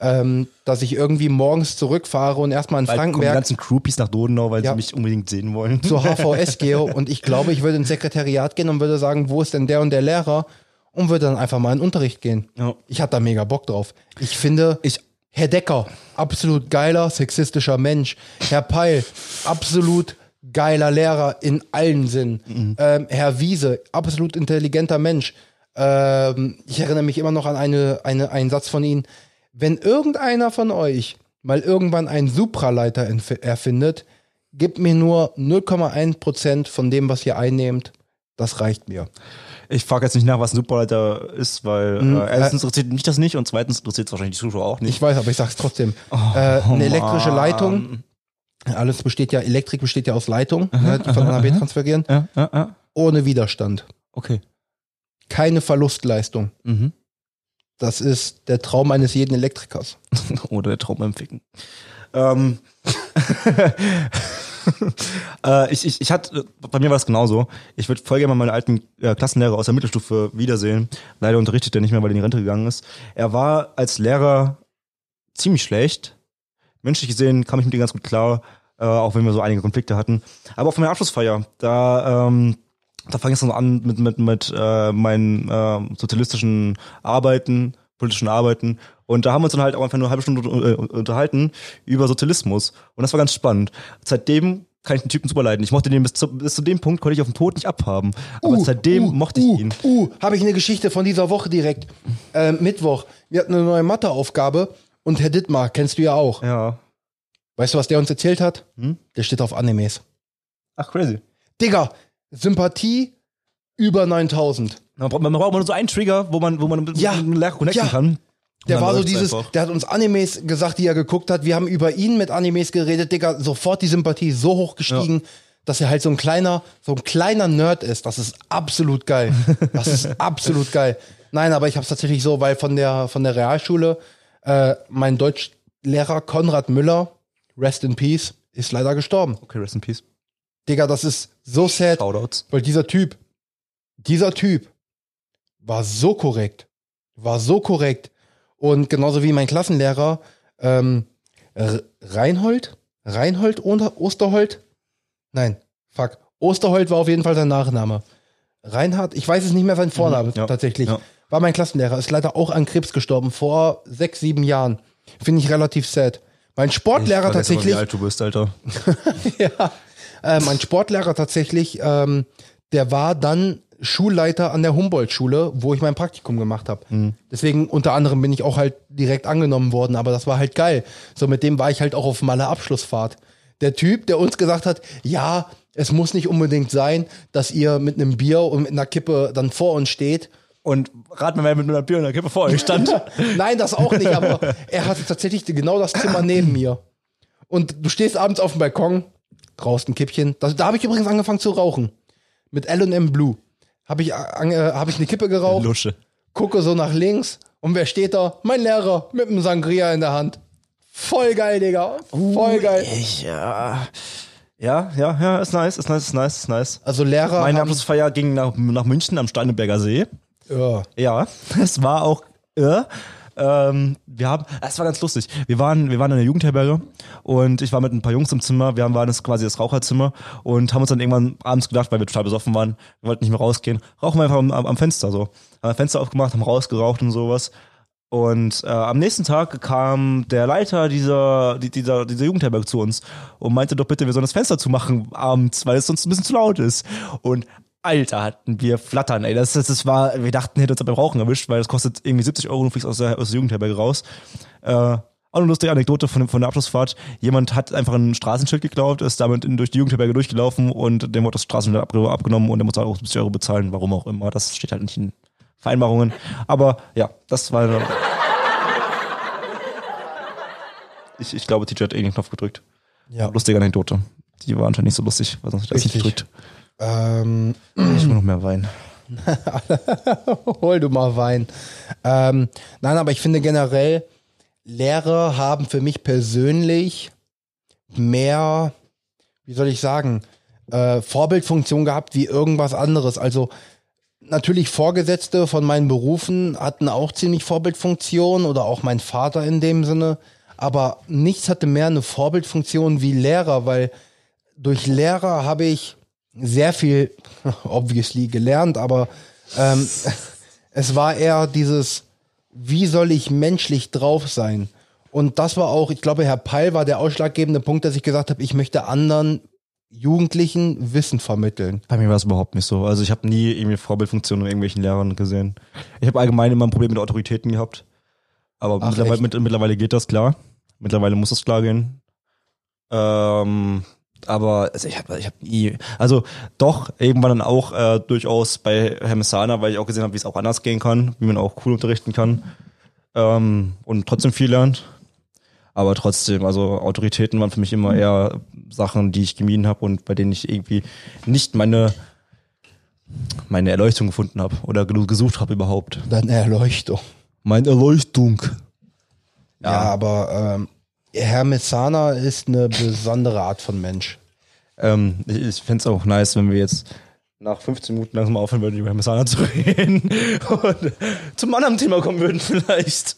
[SPEAKER 2] ähm, dass ich irgendwie morgens zurückfahre und erstmal in
[SPEAKER 3] Bald kommen die
[SPEAKER 2] Frankenberg
[SPEAKER 3] ganzen Groupies nach Dodenau, weil
[SPEAKER 2] Ja.
[SPEAKER 3] sie mich unbedingt sehen wollen.
[SPEAKER 2] zur [LAUGHS] HVS gehe und ich glaube, ich würde ins Sekretariat gehen und würde sagen, wo ist denn der und der Lehrer und würde dann einfach mal in den Unterricht gehen.
[SPEAKER 3] Ja.
[SPEAKER 2] Ich hatte da mega Bock drauf. Ich finde,
[SPEAKER 3] Ich-
[SPEAKER 2] Herr Decker, absolut geiler, sexistischer Mensch. Herr Peil, absolut geiler Lehrer in allen Sinnen. Ähm, Herr Wiese, absolut intelligenter Mensch. Ähm, ich erinnere mich immer noch an eine, eine, einen Satz von Ihnen. Wenn irgendeiner von euch mal irgendwann einen Supraleiter erfindet, gibt mir nur 0,1% von dem, was ihr einnehmt. Das reicht mir.
[SPEAKER 3] Ich frage jetzt nicht nach, was ein Superleiter ist, weil
[SPEAKER 2] Mhm.
[SPEAKER 3] äh, erstens interessiert mich das nicht und zweitens interessiert es wahrscheinlich die Zuschauer auch nicht.
[SPEAKER 2] Ich weiß, aber ich sag's trotzdem. äh, eine elektrische Leitung, alles besteht ja, Elektrik besteht ja aus Leitung, ne, die von A nach B transferieren,
[SPEAKER 3] ja, ja.
[SPEAKER 2] ohne Widerstand.
[SPEAKER 3] Okay.
[SPEAKER 2] Keine Verlustleistung.
[SPEAKER 3] Mhm.
[SPEAKER 2] Das ist der Traum eines jeden Elektrikers. [LAUGHS]
[SPEAKER 3] Oder der Traum beim Ficken. Ähm. [LAUGHS] äh, ich, ich, ich hatte, bei mir war es genauso. Ich würde voll gerne mal meinen alten äh, Klassenlehrer aus der Mittelstufe wiedersehen. Leider unterrichtet er nicht mehr, weil er in die Rente gegangen ist. Er war als Lehrer ziemlich schlecht. Menschlich gesehen kam ich mit ihm ganz gut klar, äh, auch wenn wir so einige Konflikte hatten. Aber auf meiner Abschlussfeier, da, ähm, da fang ich so an mit, mit, mit äh, meinen äh, sozialistischen Arbeiten, politischen Arbeiten. Und da haben wir uns dann halt auch einfach nur eine halbe Stunde äh, unterhalten über Sozialismus. Und das war ganz spannend. Seitdem kann ich den Typen super leiden. Ich mochte den bis zu, bis zu dem Punkt, konnte ich auf den Tod nicht abhaben. Aber seitdem mochte ich
[SPEAKER 2] uh,
[SPEAKER 3] ihn.
[SPEAKER 2] Uh, habe ich eine Geschichte von dieser Woche direkt. Äh, Mittwoch. Wir hatten eine neue Matheaufgabe und Herr Dittmar, kennst du ja auch.
[SPEAKER 3] Ja.
[SPEAKER 2] Weißt du, was der uns erzählt hat?
[SPEAKER 3] Hm?
[SPEAKER 2] Der steht auf Animes.
[SPEAKER 3] Ach, crazy.
[SPEAKER 2] Digga, Sympathie über 9000.
[SPEAKER 3] Man braucht, man braucht nur so einen Trigger, wo man, wo man
[SPEAKER 2] Ja.
[SPEAKER 3] connecten
[SPEAKER 2] Ja.
[SPEAKER 3] kann.
[SPEAKER 2] Der war so dieses,
[SPEAKER 3] einfach.
[SPEAKER 2] der hat uns Animes gesagt, die er geguckt hat. Wir haben über ihn mit Animes geredet, Digga. Sofort die Sympathie so hoch gestiegen, dass er halt so ein kleiner, so ein kleiner Nerd ist. Das ist absolut geil. [LAUGHS] Das ist absolut geil. Nein, aber ich habe es tatsächlich so, weil von der von der Realschule äh, mein Deutschlehrer Konrad Müller, rest in peace, ist leider gestorben.
[SPEAKER 3] Okay, rest in peace.
[SPEAKER 2] Digga, das ist so sad,
[SPEAKER 3] Shoutouts.
[SPEAKER 2] weil dieser Typ, dieser Typ war so korrekt, war so korrekt und genauso wie mein Klassenlehrer ähm, Reinhold, Reinhold oder Osterhold? Nein, fuck. Osterhold war auf jeden Fall sein Nachname. Reinhard, ich weiß es nicht mehr sein Vorname
[SPEAKER 3] Mhm, ja,
[SPEAKER 2] tatsächlich.
[SPEAKER 3] ja.
[SPEAKER 2] War mein Klassenlehrer, ist leider auch an Krebs gestorben vor sechs, sieben Jahren. Finde ich relativ sad. Mein Sportlehrer
[SPEAKER 3] Ich
[SPEAKER 2] tatsächlich,
[SPEAKER 3] Wie alt du bist, Alter. [LAUGHS]
[SPEAKER 2] ja, äh, mein Sportlehrer tatsächlich, ähm, der war dann Schulleiter an der Humboldt-Schule, wo ich mein Praktikum gemacht habe. Deswegen unter anderem bin ich auch halt direkt angenommen worden, aber das war halt geil. So mit dem war ich halt auch auf meiner Abschlussfahrt. Der Typ, der uns gesagt hat, ja, es muss nicht unbedingt sein, dass ihr mit einem Bier und mit einer Kippe dann vor uns steht.
[SPEAKER 3] Und rat mal, wer mit einer Bier und einer Kippe vor euch stand. [LAUGHS]
[SPEAKER 2] Nein, das auch nicht, aber er hatte tatsächlich genau das Zimmer neben mir. Und du stehst abends auf dem Balkon, rauchst ein Kippchen. Da, da habe ich übrigens angefangen zu rauchen. Mit L&M Blue. Habe ich, an- äh, hab ich eine Kippe geraucht,
[SPEAKER 3] Lusche.
[SPEAKER 2] gucke so nach links und wer steht da? Mein Lehrer mit einem Sangria in der Hand. Voll geil, Digga. Voll geil.
[SPEAKER 3] Ich, ja. Ja, ja, ja, ist nice, ist nice, ist nice, ist nice.
[SPEAKER 2] Also Lehrer
[SPEAKER 3] Meine Abschlussfeier ging nach, nach München am Steineberger See.
[SPEAKER 2] ja,
[SPEAKER 3] Ja, [LAUGHS] es war auch irr. Ähm, wir haben, es war ganz lustig. Wir waren, wir waren in der Jugendherberge und ich war mit ein paar Jungs im Zimmer. Wir haben, waren das quasi das Raucherzimmer und haben uns dann irgendwann abends gedacht, weil wir total besoffen waren, wir wollten nicht mehr rausgehen, rauchen wir einfach am, am Fenster so. Haben das Fenster aufgemacht, haben rausgeraucht und sowas. Und äh, am nächsten Tag kam der Leiter dieser, die- dieser, dieser Jugendherberge zu uns und meinte doch bitte, wir sollen das Fenster zumachen abends, weil es sonst ein bisschen zu laut ist. Und Alter, hatten wir flattern, ey. Das, das, das war, wir dachten, hätte uns beim Rauchen erwischt, weil das kostet irgendwie 70 Euro und du fliegst aus der, aus der Jugendherberge raus. Äh, auch eine lustige Anekdote von, von der Abschlussfahrt. Jemand hat einfach ein Straßenschild geklaut, ist damit in, durch die Jugendherberge durchgelaufen und dem wurde das Straßenschild abge, abgenommen und der muss auch 70 Euro bezahlen, warum auch immer. Das steht halt nicht in Vereinbarungen. Aber ja, das war. [LAUGHS] Ich, ich glaube, TJ hat irgendeinen Knopf gedrückt.
[SPEAKER 2] ja.
[SPEAKER 3] Lustige Anekdote. Die war anscheinend nicht so lustig, weil sonst hätte er es nicht gedrückt.
[SPEAKER 2] Ähm,
[SPEAKER 3] Ich will noch mehr Wein. [LAUGHS]
[SPEAKER 2] hol du mal Wein. Ähm, nein, aber ich finde generell, Lehrer haben für mich persönlich mehr, wie soll ich sagen, äh, Vorbildfunktion gehabt wie irgendwas anderes. Also natürlich Vorgesetzte von meinen Berufen hatten auch ziemlich Vorbildfunktion oder auch mein Vater in dem Sinne. Aber nichts hatte mehr eine Vorbildfunktion wie Lehrer, weil durch Lehrer habe ich sehr viel, [LAUGHS] obviously, gelernt, aber ähm, [LAUGHS] es war eher dieses, wie soll ich menschlich drauf sein? Und das war auch, ich glaube, Herr Peil war der ausschlaggebende Punkt, dass ich gesagt habe, ich möchte anderen Jugendlichen Wissen vermitteln.
[SPEAKER 3] Bei mir war es überhaupt nicht so. Also ich habe nie irgendwie Vorbildfunktion in irgendwelchen Lehrern gesehen. Ich habe allgemein immer ein Problem mit Autoritäten gehabt. Aber
[SPEAKER 2] Ach,
[SPEAKER 3] mittlerweile, mit, mittlerweile geht das klar. Mittlerweile muss das klar gehen. Ähm, aber also ich habe ich hab nie, also doch, irgendwann dann auch äh, durchaus bei Herr Messana, weil ich auch gesehen habe, wie es auch anders gehen kann, wie man auch cool unterrichten kann ähm, und trotzdem viel lernt. Aber trotzdem, also Autoritäten waren für mich immer eher Sachen, die ich gemieden habe und bei denen ich irgendwie nicht meine meine Erleuchtung gefunden habe oder ge- gesucht habe überhaupt.
[SPEAKER 2] Deine Erleuchtung.
[SPEAKER 3] Meine Erleuchtung.
[SPEAKER 2] Ja, aber ähm, Herr Messana ist eine besondere Art von Mensch.
[SPEAKER 3] Ähm, ich ich fände es auch nice, wenn wir jetzt nach 15 Minuten langsam mal aufhören würden, über Messana zu [LAUGHS] reden und zum anderen Thema kommen würden vielleicht.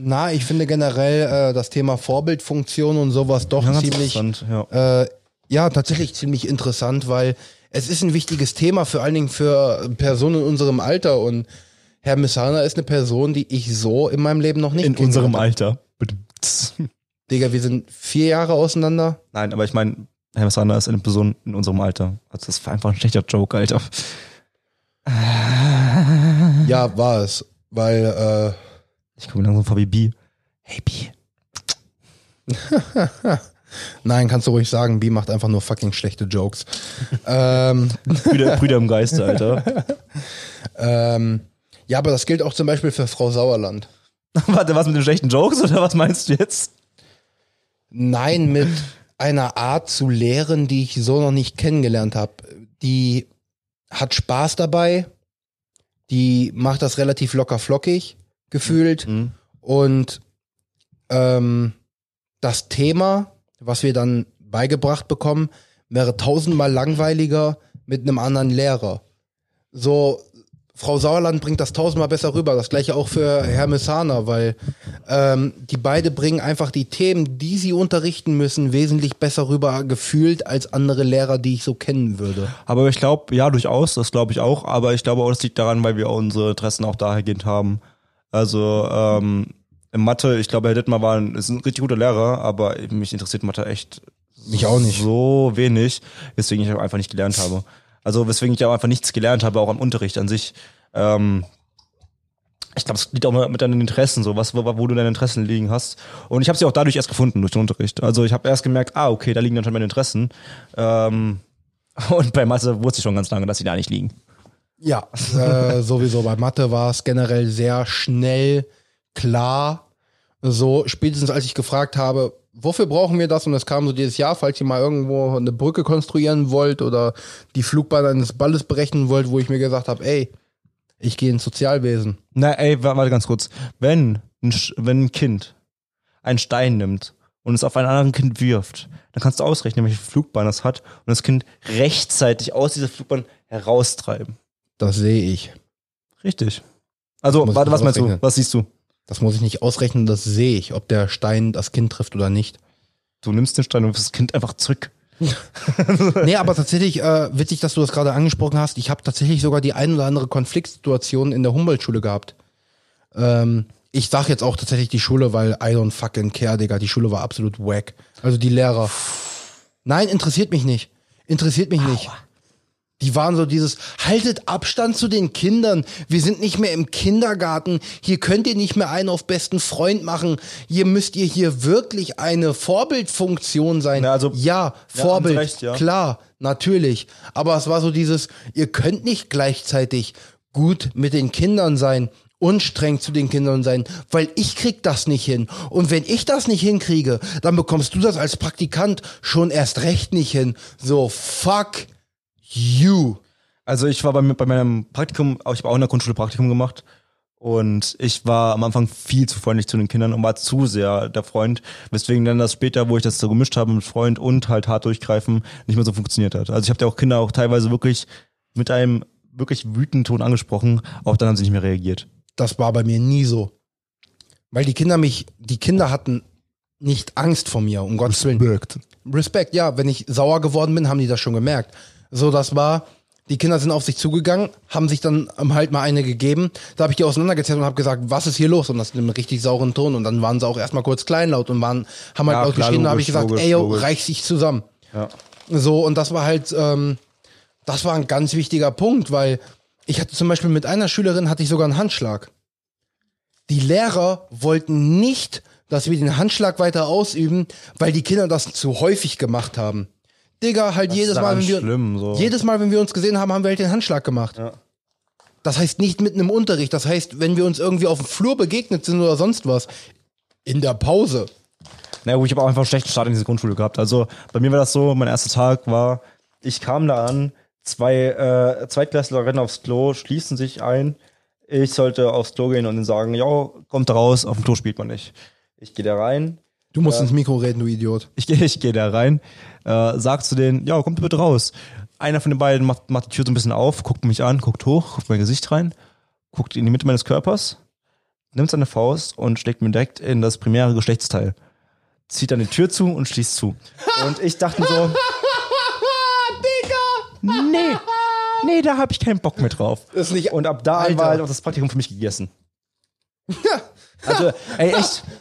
[SPEAKER 2] Na, ich finde generell äh, das Thema Vorbildfunktion und sowas doch
[SPEAKER 3] ganz
[SPEAKER 2] ziemlich,
[SPEAKER 3] interessant, ja.
[SPEAKER 2] äh, ja, tatsächlich ziemlich interessant, weil es ist ein wichtiges Thema, vor allen Dingen für Personen in unserem Alter und Herr Messana ist eine Person, die ich so in meinem Leben noch nicht
[SPEAKER 3] In unserem
[SPEAKER 2] habe.
[SPEAKER 3] Alter. [LAUGHS]
[SPEAKER 2] Digga, wir sind vier Jahre auseinander.
[SPEAKER 3] Nein, aber ich meine, Herr Messana ist eine Person in unserem Alter. Also das war einfach ein schlechter Joke, Alter.
[SPEAKER 2] Ja, war es, weil äh,
[SPEAKER 3] Ich komme langsam vor wie B. Hey B. [LAUGHS]
[SPEAKER 2] Nein, kannst du ruhig sagen, B macht einfach nur fucking schlechte Jokes. [LAUGHS] ähm,
[SPEAKER 3] Brüder, Brüder im Geiste, Alter. [LAUGHS]
[SPEAKER 2] ähm, ja, aber das gilt auch zum Beispiel für Frau Sauerland.
[SPEAKER 3] Warte, was mit den schlechten Jokes oder was meinst du jetzt?
[SPEAKER 2] Nein, mit einer Art zu lehren, die ich so noch nicht kennengelernt habe. Die hat Spaß dabei, die macht das relativ locker flockig gefühlt und ähm, das Thema, was wir dann beigebracht bekommen, wäre tausendmal langweiliger mit einem anderen Lehrer. So, Frau Sauerland bringt das tausendmal besser rüber. Das gleiche auch für Herr Messana, weil ähm, die beide bringen einfach die Themen, die sie unterrichten müssen, wesentlich besser rüber gefühlt als andere Lehrer, die ich so kennen würde.
[SPEAKER 3] Aber ich glaube, ja, durchaus, das glaube ich auch. Aber ich glaube auch, das liegt daran, weil wir unsere Interessen auch dahergehend haben. Also, ähm, in Mathe, ich glaube, Herr Dittmar war ein, ist ein richtig guter Lehrer, aber mich interessiert Mathe echt
[SPEAKER 2] Mich auch nicht.
[SPEAKER 3] so wenig, weswegen ich einfach nicht gelernt habe. Also weswegen ich auch einfach nichts gelernt habe, auch am Unterricht an sich. Ähm, ich glaube, es liegt auch mit deinen Interessen, so was, wo, wo du deine Interessen liegen hast. Und ich habe sie auch dadurch erst gefunden durch den Unterricht. Also ich habe erst gemerkt, ah, okay, da liegen dann schon meine Interessen. Ähm, [LAUGHS] und bei Mathe wusste ich schon ganz lange, dass sie da nicht liegen.
[SPEAKER 2] Ja, äh, sowieso. Bei Mathe war es generell sehr schnell klar. So, spätestens als ich gefragt habe, wofür brauchen wir das? Und es kam so dieses Jahr, falls ihr mal irgendwo eine Brücke konstruieren wollt oder die Flugbahn eines Balles berechnen wollt, wo ich mir gesagt habe, ey, ich gehe ins Sozialwesen.
[SPEAKER 3] Na, ey, wa- warte ganz kurz. Wenn ein, wenn ein Kind einen Stein nimmt und es auf ein anderes Kind wirft, dann kannst du ausrechnen, welche Flugbahn das hat und das Kind rechtzeitig aus dieser Flugbahn heraustreiben.
[SPEAKER 2] Das sehe ich.
[SPEAKER 3] Richtig. Also, warte,
[SPEAKER 2] das
[SPEAKER 3] was meinst du? Was siehst du?
[SPEAKER 2] Das muss ich nicht ausrechnen, das sehe ich, ob der Stein das Kind trifft oder nicht.
[SPEAKER 3] Du nimmst den Stein und wirfst das Kind einfach zurück. [LAUGHS]
[SPEAKER 2] nee, aber tatsächlich, äh, witzig, dass du das gerade angesprochen hast. Ich habe tatsächlich sogar die ein oder andere Konfliktsituation in der Humboldt-Schule gehabt. Ähm, ich sag jetzt auch tatsächlich die Schule, weil I don't fucking care, Digga. Die Schule war absolut wack. Also die Lehrer. Nein, interessiert mich nicht. Interessiert mich nicht. Die waren so dieses, haltet Abstand zu den Kindern. Wir sind nicht mehr im Kindergarten. Hier könnt ihr nicht mehr einen auf besten Freund machen. Hier müsst ihr hier wirklich eine Vorbildfunktion sein.
[SPEAKER 3] Na, also-
[SPEAKER 2] ja,
[SPEAKER 3] Ja,
[SPEAKER 2] Vorbild.
[SPEAKER 3] Recht, ja.
[SPEAKER 2] Klar, natürlich. Aber es war so dieses, ihr könnt nicht gleichzeitig gut mit den Kindern sein und streng zu den Kindern sein, weil ich krieg das nicht hin. Und wenn ich das nicht hinkriege, dann bekommst du das als Praktikant schon erst recht nicht hin. So, fuck you.
[SPEAKER 3] Also ich war bei, mir- bei meinem Praktikum, auch- ich habe auch in der Grundschule Praktikum gemacht und ich war am Anfang viel zu freundlich zu den Kindern und war zu sehr der Freund, weswegen dann das später, wo ich das so gemischt habe mit Freund und halt hart durchgreifen, nicht mehr so funktioniert hat. Also ich habe ja auch Kinder auch teilweise wirklich mit einem wirklich wütenden Ton angesprochen, auch dann haben sie nicht mehr reagiert.
[SPEAKER 2] Das war bei mir nie so. Weil die Kinder mich, die Kinder hatten nicht Angst vor mir, um Gottes Willen.
[SPEAKER 3] Birgt.
[SPEAKER 2] Respekt, ja. Wenn ich sauer geworden bin, haben die das schon gemerkt. So, das war, die Kinder sind auf sich zugegangen, haben sich dann ähm, halt mal eine gegeben. Da habe ich die auseinandergezählt und habe gesagt, was ist hier los? Und das in einem richtig sauren Ton. Und dann waren sie auch erstmal kurz kleinlaut und waren, haben halt
[SPEAKER 3] Ja,
[SPEAKER 2] laut
[SPEAKER 3] klar,
[SPEAKER 2] geschrien. Da habe ich gesagt,
[SPEAKER 3] logisch,
[SPEAKER 2] ey, yo,
[SPEAKER 3] logisch.
[SPEAKER 2] reich sich zusammen.
[SPEAKER 3] Ja.
[SPEAKER 2] So, und das war halt, ähm, das war ein ganz wichtiger Punkt, weil ich hatte zum Beispiel mit einer Schülerin hatte ich sogar einen Handschlag. Die Lehrer wollten nicht, dass wir den Handschlag weiter ausüben, weil die Kinder das zu häufig gemacht haben. Digga, halt
[SPEAKER 3] ist
[SPEAKER 2] jedes Mal, wenn wir,
[SPEAKER 3] schlimm, so.
[SPEAKER 2] jedes Mal, wenn wir uns gesehen haben, haben wir halt den Handschlag gemacht.
[SPEAKER 3] Ja.
[SPEAKER 2] Das heißt nicht mitten im Unterricht. Das heißt, wenn wir uns irgendwie auf dem Flur begegnet sind oder sonst was, in der Pause.
[SPEAKER 3] Naja, gut, ich habe auch einfach einen schlechten Start in diese Grundschule gehabt. Also bei mir war das so, mein erster Tag war, ich kam da an, zwei äh, Zweitklässler rennen aufs Klo, schließen sich ein. Ich sollte aufs Klo gehen und ihnen sagen, ja, kommt raus, auf dem Klo spielt man nicht. Ich gehe da rein,
[SPEAKER 2] Du musst ins Mikro reden, du Idiot.
[SPEAKER 3] ich gehe ich geh da rein, äh, sag zu denen, ja, kommt bitte raus. Einer von den beiden macht, macht die Tür so ein bisschen auf, guckt mich an, guckt hoch, guckt mein Gesicht rein, guckt in die Mitte meines Körpers, nimmt seine Faust und schlägt mir direkt in das primäre Geschlechtsteil. Zieht dann die Tür zu und schließt zu. Und ich dachte so, [LAUGHS] nee, nee, da habe ich keinen Bock mehr drauf.
[SPEAKER 2] Das ist nicht-
[SPEAKER 3] und ab da
[SPEAKER 2] Alter.
[SPEAKER 3] war halt auch das Praktikum für mich gegessen. Also, ey, echt. [LAUGHS]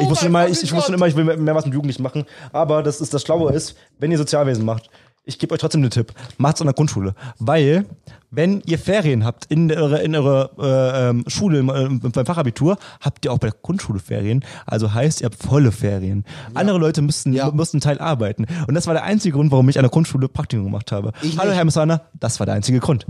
[SPEAKER 3] Ich wusste
[SPEAKER 2] mein
[SPEAKER 3] immer,
[SPEAKER 2] Gott,
[SPEAKER 3] ich, ich wusste
[SPEAKER 2] Gott.
[SPEAKER 3] immer, ich will mehr, was mit Jugendlichen machen. Aber das ist das Schlaue ist, wenn ihr Sozialwesen macht, ich gebe euch trotzdem einen Tipp. Macht's an der Grundschule. Weil, wenn ihr Ferien habt in eurer, in eurer äh, ähm, Schule, im, ähm, beim Fachabitur, habt ihr auch bei der Grundschule Ferien. Also heißt, ihr habt volle Ferien. Andere Leute müssten,
[SPEAKER 2] Ja.
[SPEAKER 3] müssten einen Teil arbeiten. Und das war der einzige Grund, warum ich an der Grundschule Praktikum gemacht habe.
[SPEAKER 2] Ich
[SPEAKER 3] Hallo,
[SPEAKER 2] nicht.
[SPEAKER 3] Herr Messana, das war der einzige Grund.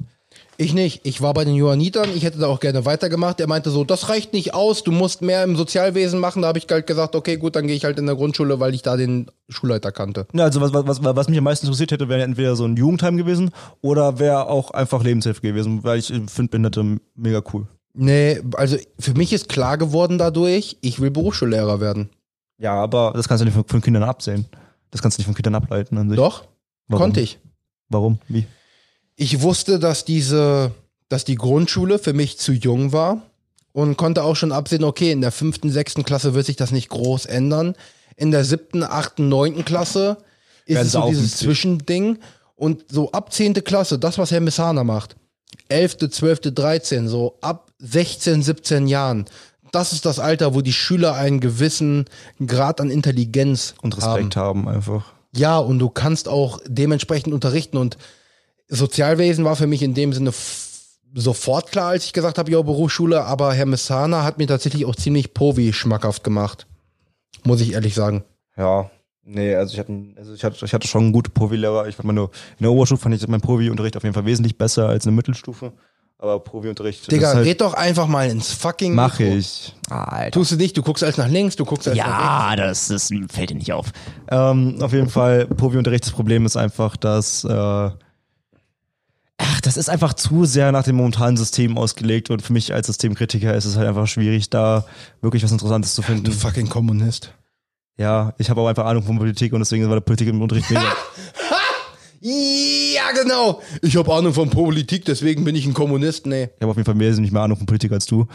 [SPEAKER 2] Ich nicht. Ich war bei den Johannitern. Ich hätte da auch gerne weitergemacht. Er meinte so, das reicht nicht aus. Du musst mehr im Sozialwesen machen. Da habe ich halt gesagt, okay, gut, dann gehe ich halt in der Grundschule, weil ich da den Schulleiter kannte.
[SPEAKER 3] Ja, also was, was, was, mich am meisten interessiert hätte, wäre entweder so ein Jugendheim gewesen oder wäre auch einfach Lebenshilfe gewesen, weil ich finde Behinderte mega cool.
[SPEAKER 2] Nee, also für mich ist klar geworden dadurch, ich will Berufsschullehrer werden.
[SPEAKER 3] Ja, aber das kannst du nicht von, von Kindern absehen. Das kannst du nicht von Kindern ableiten an sich.
[SPEAKER 2] Doch,
[SPEAKER 3] Warum?
[SPEAKER 2] konnte ich.
[SPEAKER 3] Warum? Wie?
[SPEAKER 2] Ich wusste, dass diese, dass die Grundschule für mich zu jung war und konnte auch schon absehen, okay, in der fünften, sechsten Klasse wird sich das nicht groß ändern. In der siebten, achten, neunten Klasse ist
[SPEAKER 3] Werden
[SPEAKER 2] es so
[SPEAKER 3] auch
[SPEAKER 2] dieses
[SPEAKER 3] 50.
[SPEAKER 2] Zwischending und so ab zehnte Klasse, das, was Herr Messana macht, elfte, zwölfte, dreizehn, so ab 16, 17 Jahren, das ist das Alter, wo die Schüler einen gewissen Grad an Intelligenz
[SPEAKER 3] Und Respekt haben, einfach.
[SPEAKER 2] ja, und du kannst auch dementsprechend unterrichten und Sozialwesen war für mich in dem Sinne sofort klar, als ich gesagt habe, ja, Berufsschule, aber Herr Messana hat mir tatsächlich auch ziemlich Povi schmackhaft gemacht. Muss ich ehrlich sagen.
[SPEAKER 3] Ja. Nee, also ich hatte, also ich hatte, ich hatte schon gute Provi-Lehrer. Ich fand meine, in der Oberstufe fand ich meinen Provi-Unterricht auf jeden Fall wesentlich besser als in der Mittelstufe. Aber Provi-Unterricht.
[SPEAKER 2] Digga,
[SPEAKER 3] halt,
[SPEAKER 2] red doch einfach mal ins fucking
[SPEAKER 3] mach
[SPEAKER 2] Mikro.
[SPEAKER 3] ich. Alter.
[SPEAKER 2] Tust du nicht, du guckst alles nach links, du guckst alles nach rechts.
[SPEAKER 3] Ja, das, das fällt dir nicht auf. Ähm, auf jeden Fall, Provi-Unterricht, das Problem ist einfach, dass, äh, ach, das ist einfach zu sehr nach dem momentanen System ausgelegt und für mich als Systemkritiker ist es halt einfach schwierig, da wirklich was Interessantes zu finden.
[SPEAKER 2] Du fucking Kommunist.
[SPEAKER 3] Ja, ich habe auch einfach Ahnung von Politik und deswegen war der Politik im Unterricht mega. [LAUGHS]
[SPEAKER 2] Ja, genau. Ich habe Ahnung von Politik, deswegen bin ich ein Kommunist. Nee.
[SPEAKER 3] Ich habe auf jeden Fall wesentlich mehr Ahnung von Politik als du.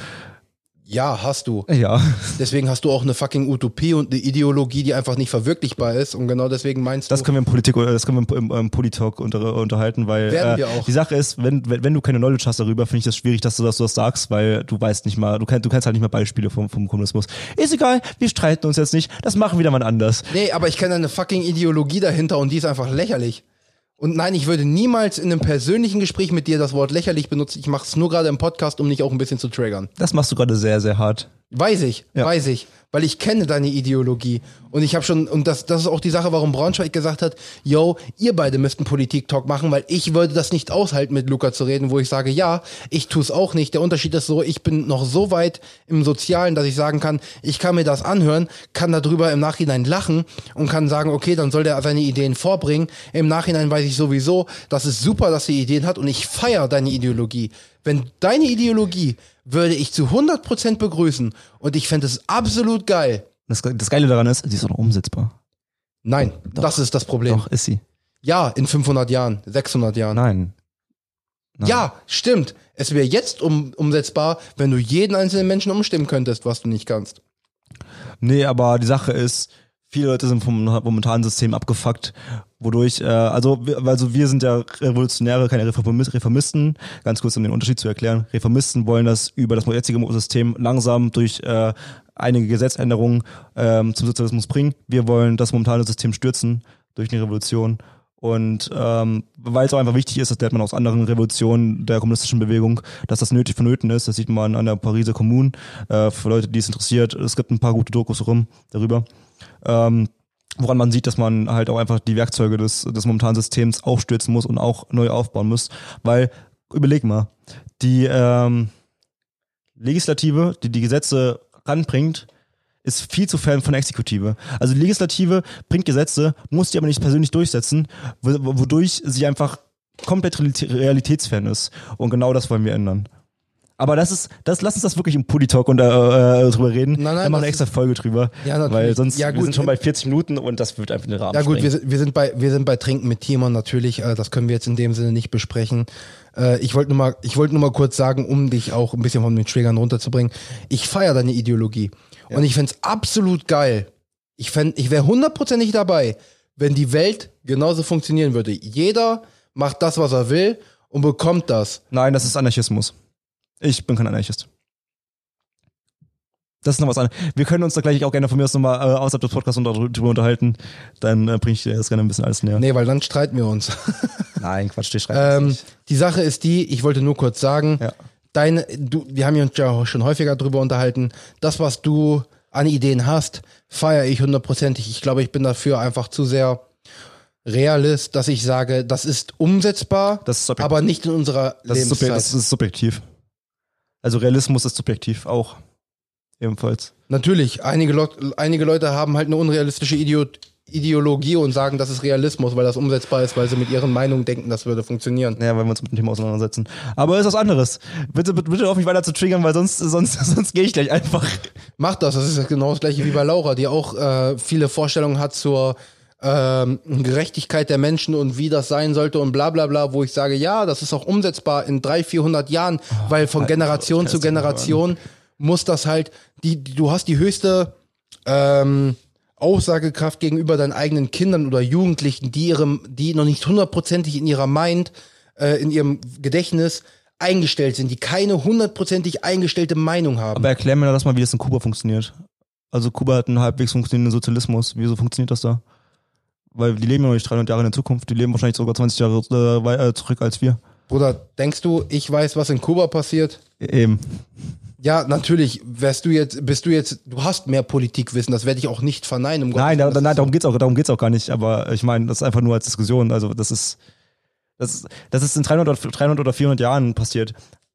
[SPEAKER 2] Ja, hast du.
[SPEAKER 3] Ja. [LAUGHS]
[SPEAKER 2] Deswegen hast du auch eine fucking Utopie und eine Ideologie, die einfach nicht verwirklichbar ist. Und genau deswegen meinst
[SPEAKER 3] Das
[SPEAKER 2] du.
[SPEAKER 3] können wir im Politik, das können wir im, im, Politalk unter, unterhalten, weil
[SPEAKER 2] Werden
[SPEAKER 3] äh,
[SPEAKER 2] wir auch.
[SPEAKER 3] die Sache ist, wenn, wenn, du keine Knowledge hast darüber, finde ich das schwierig, dass du das, du das sagst, weil du weißt nicht mal, du kennst, du kennst halt nicht mal Beispiele vom, vom Kommunismus. Ist egal, wir streiten uns jetzt nicht, das machen wieder mal anders.
[SPEAKER 2] Nee, aber ich kenne eine fucking Ideologie dahinter und die ist einfach lächerlich. Und nein, ich würde niemals in einem persönlichen Gespräch mit dir das Wort lächerlich benutzen. Ich mache es nur gerade im Podcast, um dich auch ein bisschen zu triggern.
[SPEAKER 3] Das machst du gerade sehr, sehr hart.
[SPEAKER 2] Weiß ich,
[SPEAKER 3] Ja.
[SPEAKER 2] weiß ich. Weil ich kenne deine Ideologie. Und ich habe schon, und das, das ist auch die Sache, warum Braunschweig gesagt hat, yo, ihr beide müssten Politik-Talk machen, weil ich würde das nicht aushalten, mit Luca zu reden, wo ich sage, ja, ich tue es auch nicht. Der Unterschied ist so, ich bin noch so weit im Sozialen, dass ich sagen kann, ich kann mir das anhören, kann darüber im Nachhinein lachen und kann sagen, okay, dann soll der seine Ideen vorbringen. Im Nachhinein weiß ich sowieso, das ist super, dass er Ideen hat und ich feiere deine Ideologie. Wenn deine Ideologie würde ich zu 100% begrüßen und ich fände es absolut geil.
[SPEAKER 3] Das, das Geile daran ist, sie ist auch noch umsetzbar.
[SPEAKER 2] Nein, das ist das Problem.
[SPEAKER 3] Doch, ist sie.
[SPEAKER 2] Ja, in 500 Jahren, 600 Jahren.
[SPEAKER 3] Nein. Nein.
[SPEAKER 2] Ja, stimmt. Es wäre jetzt um, umsetzbar, wenn du jeden einzelnen Menschen umstimmen könntest, was du nicht kannst.
[SPEAKER 3] Nee, aber die Sache ist, viele Leute sind vom momentanen System abgefuckt, wodurch, äh, also, also wir sind ja Revolutionäre, keine Reformis- Reformisten. Ganz kurz, um den Unterschied zu erklären. Reformisten wollen das über das jetzige System langsam durch äh, einige Gesetzänderungen ähm, zum Sozialismus bringen. Wir wollen das momentane System stürzen durch eine Revolution. Und ähm, weil es auch einfach wichtig ist, das lernt man aus anderen Revolutionen der kommunistischen Bewegung, dass das nötig vonnöten ist. Das sieht man an der Pariser Kommune. Äh, für Leute, die es interessiert, es gibt ein paar gute Dokus rum darüber. Ähm, woran man sieht, dass man halt auch einfach die Werkzeuge des, des momentanen Systems aufstürzen muss und auch neu aufbauen muss. Weil, überleg mal, die ähm, Legislative, die die Gesetze ranbringt, ist viel zu fern von Exekutive. Also die Legislative bringt Gesetze, muss die aber nicht persönlich durchsetzen, wo- wo- wodurch sie einfach komplett realitä- realitätsfern ist. Und genau das wollen wir ändern. Aber das ist, das, lass uns das wirklich im Pulli-Talk und, äh, äh, drüber reden.
[SPEAKER 2] Nein, nein,
[SPEAKER 3] Dann machen wir eine extra Folge drüber.
[SPEAKER 2] Ja, natürlich.
[SPEAKER 3] Weil sonst,
[SPEAKER 2] Ja,
[SPEAKER 3] wir
[SPEAKER 2] gut.
[SPEAKER 3] sind schon bei 40 Minuten und das wird einfach den Rahmen
[SPEAKER 2] Ja gut, wir
[SPEAKER 3] sprengen.
[SPEAKER 2] wir sind bei wir sind bei Trinken mit Timon natürlich. Äh, das können wir jetzt in dem Sinne nicht besprechen. Äh, ich wollte nur mal ich wollte nur mal kurz sagen, um dich auch ein bisschen von den Triggern runterzubringen. Ich feiere deine Ideologie und ich fänd's absolut geil. Ich fänd, ich wäre hundertprozentig dabei, wenn die Welt genauso funktionieren würde. Jeder macht das, was er will und bekommt das.
[SPEAKER 3] Nein, das ist Anarchismus. Ich bin kein Anarchist. Das ist noch was anderes. Wir können uns da gleich auch gerne von mir aus nochmal äh, außerhalb des Podcasts drüber unterhalten. Dann äh, bringe ich dir das gerne ein bisschen alles näher.
[SPEAKER 2] Nee, weil dann streiten wir uns. [LAUGHS]
[SPEAKER 3] Nein, Quatsch, ich schreibe
[SPEAKER 2] Ähm, die Sache ist die, ich wollte nur kurz sagen,
[SPEAKER 3] Ja.
[SPEAKER 2] deine, du, wir haben uns ja schon häufiger drüber unterhalten, das, was du an Ideen hast, feiere ich hundertprozentig. Ich glaube, ich bin dafür einfach zu sehr Realist, dass ich sage, das ist umsetzbar,
[SPEAKER 3] Das ist
[SPEAKER 2] aber nicht in unserer
[SPEAKER 3] Das ist,
[SPEAKER 2] Lebenszeit.
[SPEAKER 3] das ist subjektiv. Also Realismus ist subjektiv auch. Ebenfalls.
[SPEAKER 2] Natürlich, einige, Leut einige Leute haben halt eine unrealistische Idiot Ideologie und sagen, das ist Realismus, weil das umsetzbar ist, weil sie mit ihren Meinungen denken, das würde funktionieren.
[SPEAKER 3] Naja, wenn wir uns mit dem Thema auseinandersetzen. Aber ist was anderes. Bitte, bitte, bitte auf mich weiter zu triggern, weil sonst, sonst, [LAUGHS] sonst gehe ich gleich einfach.
[SPEAKER 2] Mach das, das ist genau das gleiche wie bei Laura, die auch äh, viele Vorstellungen hat zur ähm, Gerechtigkeit der Menschen und wie das sein sollte und bla bla bla, wo ich sage, ja, das ist auch umsetzbar in 300, 400 Jahren, weil von Generation zu Generation muss das halt, die, die, du hast die höchste ähm, Aussagekraft gegenüber deinen eigenen Kindern oder Jugendlichen, die ihrem, die noch nicht hundertprozentig in ihrer Mind, äh, in ihrem Gedächtnis eingestellt sind, die keine hundertprozentig eingestellte Meinung haben.
[SPEAKER 3] Aber erklär mir das mal, wie das in Kuba funktioniert. Also Kuba hat einen halbwegs funktionierenden Sozialismus. Wieso funktioniert das da? Weil die leben ja noch nicht 300 Jahre in der Zukunft. Die leben wahrscheinlich sogar 20 Jahre äh, äh, zurück als wir.
[SPEAKER 2] Bruder, denkst du, ich weiß, was in Kuba passiert?
[SPEAKER 3] Eben.
[SPEAKER 2] Ja, natürlich. Wärst du jetzt, bist du jetzt, du hast mehr Politikwissen, das werde ich auch nicht verneinen. Um
[SPEAKER 3] Nein, da, nein darum geht's auch, darum geht's auch gar nicht. Aber ich meine, das ist einfach nur als Diskussion. Also das ist, das ist, das ist in 300 oder, 300 oder 400 Jahren passiert.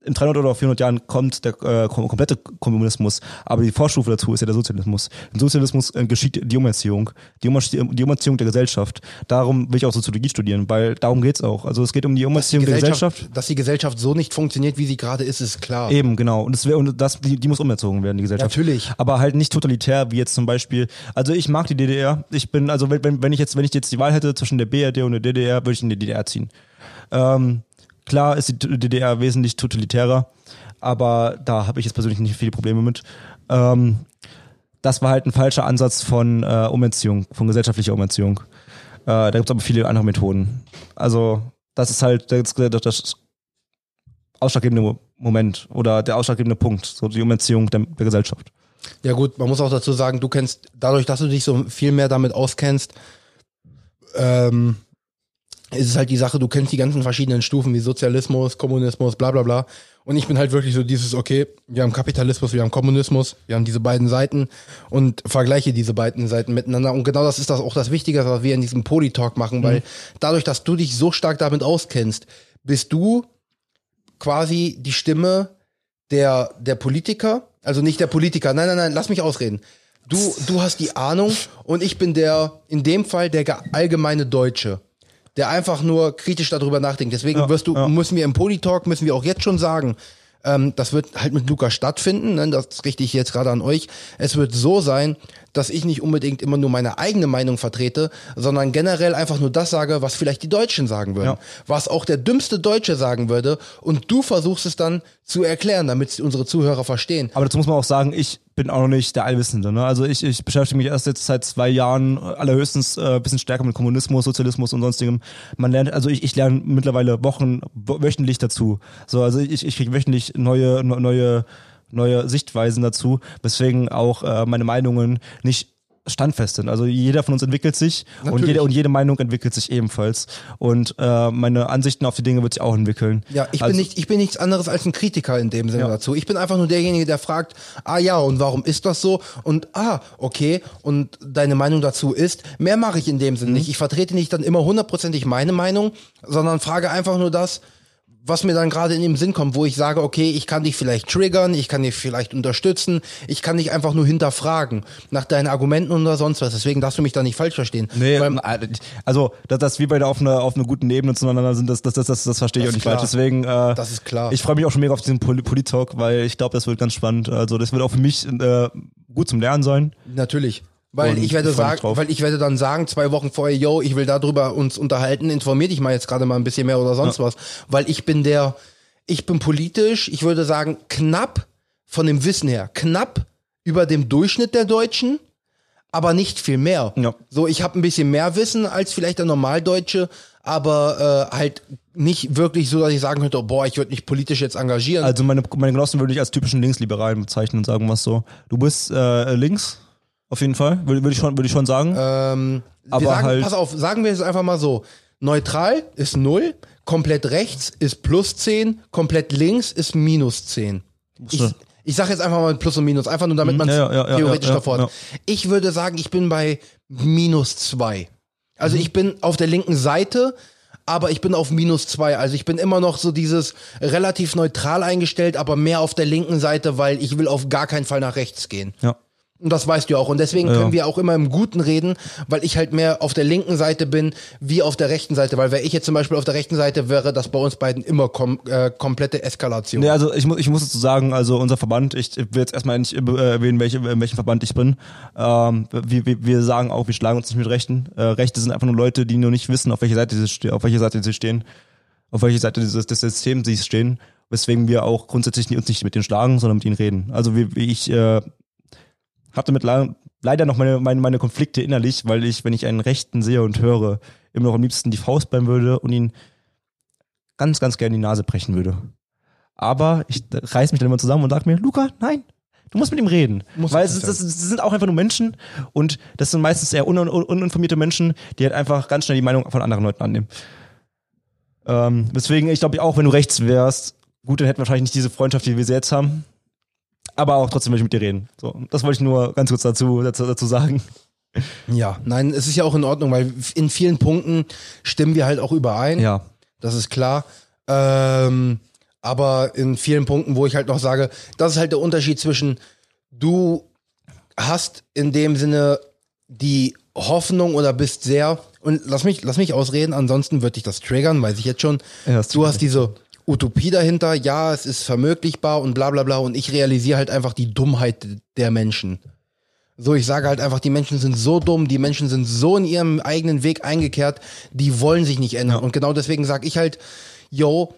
[SPEAKER 3] In 300 oder 400 Jahren kommt der äh, kom- komplette Kommunismus, aber die Vorstufe dazu ist ja der Sozialismus. Im Sozialismus äh, geschieht die Umerziehung, die, Umerzie die Umerziehung der Gesellschaft. Darum will ich auch Soziologie studieren, weil darum geht's auch. Also es geht um die
[SPEAKER 2] die
[SPEAKER 3] Umerziehung der Gesellschaft.
[SPEAKER 2] Dass die Gesellschaft so nicht funktioniert, wie sie gerade ist, ist klar.
[SPEAKER 3] Eben, genau. Und, das, wär, und das, die, die muss umerzogen werden, die Gesellschaft.
[SPEAKER 2] Natürlich.
[SPEAKER 3] Aber halt nicht totalitär, wie jetzt zum Beispiel. Also ich mag die DDR. Ich bin, also wenn, wenn wenn ich jetzt, wenn ich jetzt die Wahl hätte zwischen der BRD und der DDR, würde ich in die DDR ziehen. Ähm, klar ist die DDR wesentlich totalitärer, aber da habe ich jetzt persönlich nicht viele Probleme mit. Ähm, das war halt ein falscher Ansatz von äh, Umerziehung, von gesellschaftlicher Umerziehung. Äh, da gibt es aber viele andere Methoden. Also das ist halt das, das, ausschlaggebende Mo- Moment oder der ausschlaggebende Punkt, so die Umerziehung der, der Gesellschaft.
[SPEAKER 2] Ja gut, man muss auch dazu sagen, du kennst, dadurch, dass du dich so viel mehr damit auskennst, ähm, ist es halt die Sache, du kennst die ganzen verschiedenen Stufen wie Sozialismus, Kommunismus, bla bla bla. Und ich bin halt wirklich so dieses, okay, wir haben Kapitalismus, wir haben Kommunismus, wir haben diese beiden Seiten und vergleiche diese beiden Seiten miteinander. Und genau das ist das auch das Wichtige, was wir in diesem Polytalk machen, weil dadurch, dass du dich so stark damit auskennst, bist du quasi die Stimme der, der Politiker, also nicht der Politiker, nein, nein, nein, lass mich ausreden. Du, du hast die Ahnung und ich bin der, in dem Fall der ge- allgemeine Deutsche, der einfach nur kritisch darüber nachdenkt. Deswegen
[SPEAKER 3] Ja,
[SPEAKER 2] wirst du,
[SPEAKER 3] ja.
[SPEAKER 2] müssen wir im Polytalk, müssen wir auch jetzt schon sagen, ähm, das wird halt mit Luca stattfinden, ne? das richte ich jetzt gerade an euch. Es wird so sein, dass ich nicht unbedingt immer nur meine eigene Meinung vertrete, sondern generell einfach nur das sage, was vielleicht die Deutschen sagen würden.
[SPEAKER 3] Ja.
[SPEAKER 2] Was auch der dümmste Deutsche sagen würde. Und du versuchst es dann zu erklären, damit unsere Zuhörer verstehen.
[SPEAKER 3] Aber dazu muss man auch sagen, ich bin auch noch nicht der Allwissende. Ne? Also ich, ich beschäftige mich erst jetzt seit zwei Jahren allerhöchstens äh, ein bisschen stärker mit Kommunismus, Sozialismus und sonstigem. Man lernt, also ich, ich lerne mittlerweile Wochen, wo- wöchentlich dazu. So, also ich, ich kriege wöchentlich neue, ne- neue, neue Sichtweisen dazu, weswegen auch äh, meine Meinungen nicht standfest sind. Also jeder von uns entwickelt sich und jede, und jede Meinung entwickelt sich ebenfalls. Und äh, meine Ansichten auf die Dinge wird sich auch entwickeln.
[SPEAKER 2] Ja, ich
[SPEAKER 3] also,
[SPEAKER 2] bin nicht, ich bin nichts anderes als ein Kritiker in dem Sinne
[SPEAKER 3] Ja.
[SPEAKER 2] dazu. Ich bin einfach nur derjenige, der fragt, ah ja, und warum ist das so? Und ah, okay, und deine Meinung dazu ist, mehr mache ich in dem
[SPEAKER 3] Mhm.
[SPEAKER 2] Sinne nicht. Ich vertrete nicht dann immer hundertprozentig meine Meinung, sondern frage einfach nur das, was mir dann gerade in den Sinn kommt, wo ich sage, okay, ich kann dich vielleicht triggern, ich kann dich vielleicht unterstützen, ich kann dich einfach nur hinterfragen nach deinen Argumenten oder sonst was. Deswegen darfst du mich da nicht falsch verstehen.
[SPEAKER 3] Nee,
[SPEAKER 2] Weil,
[SPEAKER 3] also, dass, dass wir beide auf einer auf einer guten Ebene zueinander sind, das, das, das, das, das verstehe ich
[SPEAKER 2] Das
[SPEAKER 3] auch nicht
[SPEAKER 2] klar.
[SPEAKER 3] falsch. Deswegen, äh,
[SPEAKER 2] Das ist klar.
[SPEAKER 3] Ich freue mich auch schon mega auf diesen Poli- Polit-Talk, weil ich glaube, das wird ganz spannend. Also, das wird auch für mich äh, gut zum Lernen sein.
[SPEAKER 2] Natürlich. Weil ich werde sagen, weil ich werde dann sagen, zwei Wochen vorher, yo, ich will darüber uns unterhalten, informier dich mal jetzt gerade mal ein bisschen mehr oder sonst was. Weil ich bin der, ich bin politisch, ich würde sagen, knapp von dem Wissen her, knapp über dem Durchschnitt der Deutschen, aber nicht viel mehr.
[SPEAKER 3] Ja.
[SPEAKER 2] So, ich habe ein bisschen mehr Wissen als vielleicht der Normaldeutsche, aber äh, halt nicht wirklich so, dass ich sagen könnte, oh, boah, ich würde mich politisch jetzt engagieren.
[SPEAKER 3] Also, meine, meine Genossen würde ich als typischen Linksliberalen bezeichnen und sagen was so. Du bist äh, links, auf jeden Fall, würde würd ich, schon- würde ich schon sagen.
[SPEAKER 2] Ähm,
[SPEAKER 3] Aber
[SPEAKER 2] sagen,
[SPEAKER 3] halt-
[SPEAKER 2] pass auf, sagen wir es einfach mal so. Neutral ist 0, komplett rechts ist plus 10, komplett links ist minus 10. Ich, ich sage jetzt einfach mal Plus und Minus, einfach nur damit man es
[SPEAKER 3] ja, ja, ja,
[SPEAKER 2] theoretisch davor hat. Ich würde sagen, ich bin bei minus 2. Also
[SPEAKER 3] Mhm.
[SPEAKER 2] ich bin auf der linken Seite, aber ich bin auf minus 2. Also ich bin immer noch so dieses relativ neutral eingestellt, aber mehr auf der linken Seite, weil ich will auf gar keinen Fall nach rechts gehen.
[SPEAKER 3] ja.
[SPEAKER 2] Und das weißt du auch. Und deswegen können wir auch immer im Guten reden, weil ich halt mehr auf der linken Seite bin, wie auf der rechten Seite. Weil wäre ich jetzt zum Beispiel auf der rechten Seite, wäre das bei uns beiden immer kom äh, komplette Eskalation.
[SPEAKER 3] Nee, also ich, muss ich muss dazu sagen, also unser Verband, ich will jetzt erstmal nicht äh, erwähnen, welche, in welchem Verband ich bin. Ähm, wir, wir, wir sagen auch, wir schlagen uns nicht mit Rechten. Äh, Rechte sind einfach nur Leute, die nur nicht wissen, auf welche Seite sie, auf welche Seite sie stehen, auf welche Seite dieses, des Systems sie stehen. Weswegen wir auch grundsätzlich uns nicht mit denen schlagen, sondern mit ihnen reden. Also wie, wie ich äh, hatte mit le- leider noch meine, meine, meine Konflikte innerlich, weil ich, wenn ich einen Rechten sehe und höre, immer noch am liebsten die Faust bleiben würde und ihn ganz, ganz gerne die Nase brechen würde. Aber ich reiß mich dann immer zusammen und sage mir, Luca, nein, du musst mit ihm reden.
[SPEAKER 2] Muss
[SPEAKER 3] Weil es, das, das sind auch einfach nur Menschen und das sind meistens eher un, un, uninformierte Menschen, die halt einfach ganz schnell die Meinung von anderen Leuten annehmen. Ähm, deswegen, ich glaube auch, wenn du rechts wärst, gut, dann hätten wir wahrscheinlich nicht diese Freundschaft, die wir sie jetzt haben. Aber auch trotzdem will ich mit dir reden. So, das wollte ich nur ganz kurz dazu, dazu, dazu sagen.
[SPEAKER 2] Ja, nein, es ist ja auch in Ordnung, weil in vielen Punkten stimmen wir halt auch überein.
[SPEAKER 3] Ja.
[SPEAKER 2] Das ist klar. Ähm, aber in vielen Punkten, wo ich halt noch sage, das ist halt der Unterschied zwischen du hast in dem Sinne die Hoffnung oder bist sehr und lass mich lass mich ausreden, ansonsten wird dich das triggern, weiß ich jetzt schon.
[SPEAKER 3] Ja,
[SPEAKER 2] du hast diese Utopie dahinter, ja, es ist vermöglichbar und bla bla bla und ich realisiere halt einfach die Dummheit der Menschen. So, ich sage halt einfach, die Menschen sind so dumm, die Menschen sind so in ihrem eigenen Weg eingekehrt, die wollen sich nicht ändern. Und genau deswegen sage ich halt, yo,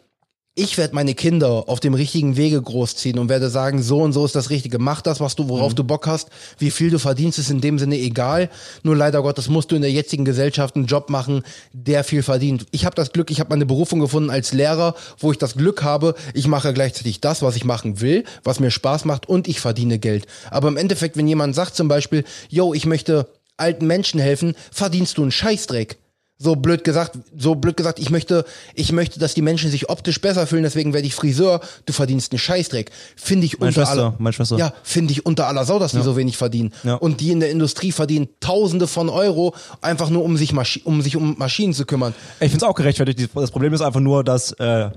[SPEAKER 2] ich werde meine Kinder auf dem richtigen Wege großziehen und werde sagen, so und so ist das Richtige. Mach das, was du, worauf du Bock hast. Wie viel du verdienst, ist in dem Sinne egal. Nur leider Gottes musst du in der jetzigen Gesellschaft einen Job machen, der viel verdient. Ich habe das Glück, ich habe meine Berufung gefunden als Lehrer, wo ich das Glück habe, ich mache gleichzeitig das, was ich machen will, was mir Spaß macht und ich verdiene Geld. Aber im Endeffekt, wenn jemand sagt zum Beispiel, yo, ich möchte alten Menschen helfen, verdienst du einen Scheißdreck. So blöd gesagt, so blöd gesagt, ich möchte, ich möchte, dass die Menschen sich optisch besser fühlen, deswegen werde ich Friseur, du verdienst einen Scheißdreck. Finde ich
[SPEAKER 3] Meine
[SPEAKER 2] unter
[SPEAKER 3] Schwester,
[SPEAKER 2] aller,
[SPEAKER 3] meine Schwester.
[SPEAKER 2] Ja, finde ich unter aller Sau, dass die so wenig verdienen.
[SPEAKER 3] Ja.
[SPEAKER 2] Und die in der Industrie verdienen Tausende von Euro, einfach nur um sich, Maschi um sich um Maschinen zu kümmern.
[SPEAKER 3] Ich finde es auch gerechtfertigt. Das Problem ist einfach nur, dass äh,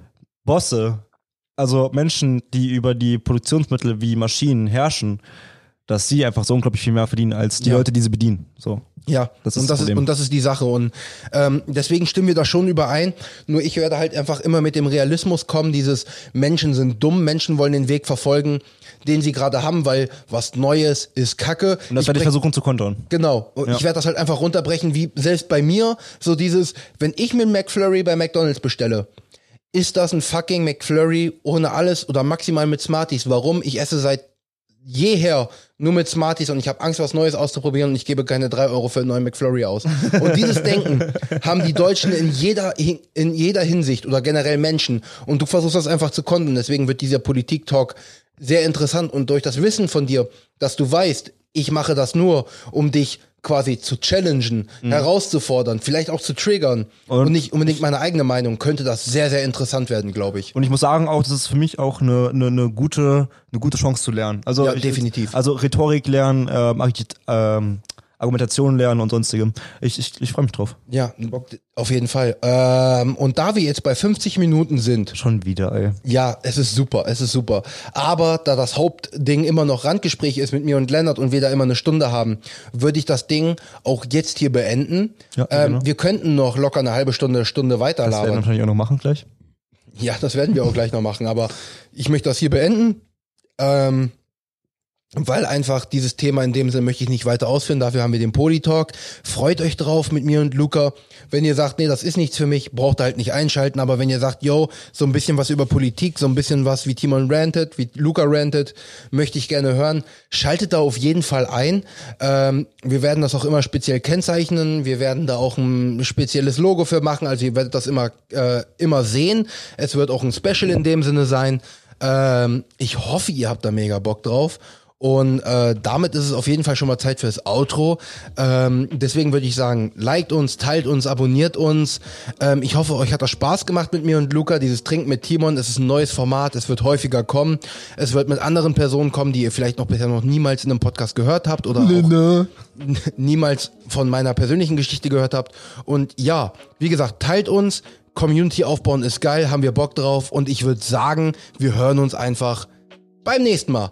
[SPEAKER 3] Bosse, also Menschen, die über die Produktionsmittel wie Maschinen herrschen, dass sie einfach so unglaublich viel mehr verdienen als die
[SPEAKER 2] Ja.
[SPEAKER 3] Leute, die sie bedienen. So.
[SPEAKER 2] Ja,
[SPEAKER 3] Das ist
[SPEAKER 2] und,
[SPEAKER 3] das
[SPEAKER 2] ist, und das ist die Sache. Und ähm, deswegen stimmen wir da schon überein. Nur ich werde halt einfach immer mit dem Realismus kommen, dieses Menschen sind dumm, Menschen wollen den Weg verfolgen, den sie gerade haben, weil was Neues ist Kacke.
[SPEAKER 3] Und das werde ich versuchen zu kontern.
[SPEAKER 2] Genau. Und
[SPEAKER 3] Ja.
[SPEAKER 2] Ich werde das halt einfach runterbrechen, wie selbst bei mir, so dieses, wenn ich mir McFlurry bei McDonalds bestelle, ist das ein fucking McFlurry ohne alles oder maximal mit Smarties. Warum? Ich esse seit jeher nur mit Smarties und ich habe Angst, was Neues auszuprobieren und ich gebe keine drei Euro für einen neuen McFlurry aus. Und dieses Denken [LAUGHS] haben die Deutschen in jeder, in jeder Hinsicht oder generell Menschen. Und du versuchst das einfach zu kontern. Deswegen wird dieser Politik-Talk sehr interessant und durch das Wissen von dir, dass du weißt, ich mache das nur, um dich quasi zu challengen, herauszufordern, vielleicht auch zu triggern und,
[SPEAKER 3] Und-
[SPEAKER 2] nicht unbedingt meine eigene Meinung, könnte das sehr, sehr interessant werden, glaube ich.
[SPEAKER 3] Und ich muss sagen auch, das ist für mich auch eine, eine, eine gute eine gute Chance zu lernen. Also
[SPEAKER 2] Ja,
[SPEAKER 3] ich,
[SPEAKER 2] definitiv.
[SPEAKER 3] Also Rhetorik lernen, ähm, Architekt- ähm, Argumentation lernen und sonstigem. Ich, ich, ich freue mich drauf.
[SPEAKER 2] Ja, auf jeden Fall. Ähm, und da wir jetzt bei 50 Minuten sind,
[SPEAKER 3] Schon wieder, ey.
[SPEAKER 2] Ja, es ist super, es ist super. Aber da das Hauptding immer noch Randgespräch ist mit mir und Lennart und wir da immer eine Stunde haben, würde ich das Ding auch jetzt hier beenden.
[SPEAKER 3] Ja,
[SPEAKER 2] ähm,
[SPEAKER 3] gerne.
[SPEAKER 2] wir könnten noch locker eine halbe Stunde, Stunde
[SPEAKER 3] Das werden wir wahrscheinlich auch noch machen gleich.
[SPEAKER 2] Ja, das werden wir auch gleich noch machen. Aber ich möchte das hier beenden. Ähm, weil einfach dieses Thema in dem Sinne möchte ich nicht weiter ausführen. Dafür haben wir den Polytalk. Freut euch drauf mit mir und Luca. Wenn ihr sagt, nee, das ist nichts für mich, braucht ihr halt nicht einschalten. Aber wenn ihr sagt, yo, so ein bisschen was über Politik, so ein bisschen was wie Timon rantet, wie Luca rantet, möchte ich gerne hören, schaltet da auf jeden Fall ein. Ähm, wir werden das auch immer speziell kennzeichnen. Wir werden da auch ein spezielles Logo für machen. Also ihr werdet das immer, äh, immer sehen. Es wird auch ein Special in dem Sinne sein. Ähm, ich hoffe, ihr habt da mega Bock drauf. Und äh, damit ist es auf jeden Fall schon mal Zeit fürs Outro. Ähm, deswegen würde ich sagen, liked uns, teilt uns, abonniert uns. Ähm, ich hoffe, euch hat das Spaß gemacht mit mir und Luca. Dieses Trinken mit Timon, es ist ein neues Format, es wird häufiger kommen. Es wird mit anderen Personen kommen, die ihr vielleicht noch bisher noch niemals in einem Podcast gehört habt oder auch [LAUGHS] niemals von meiner persönlichen Geschichte gehört habt. Und ja, wie gesagt, teilt uns. Community aufbauen ist geil, haben wir Bock drauf. Und ich würde sagen, wir hören uns einfach beim nächsten Mal.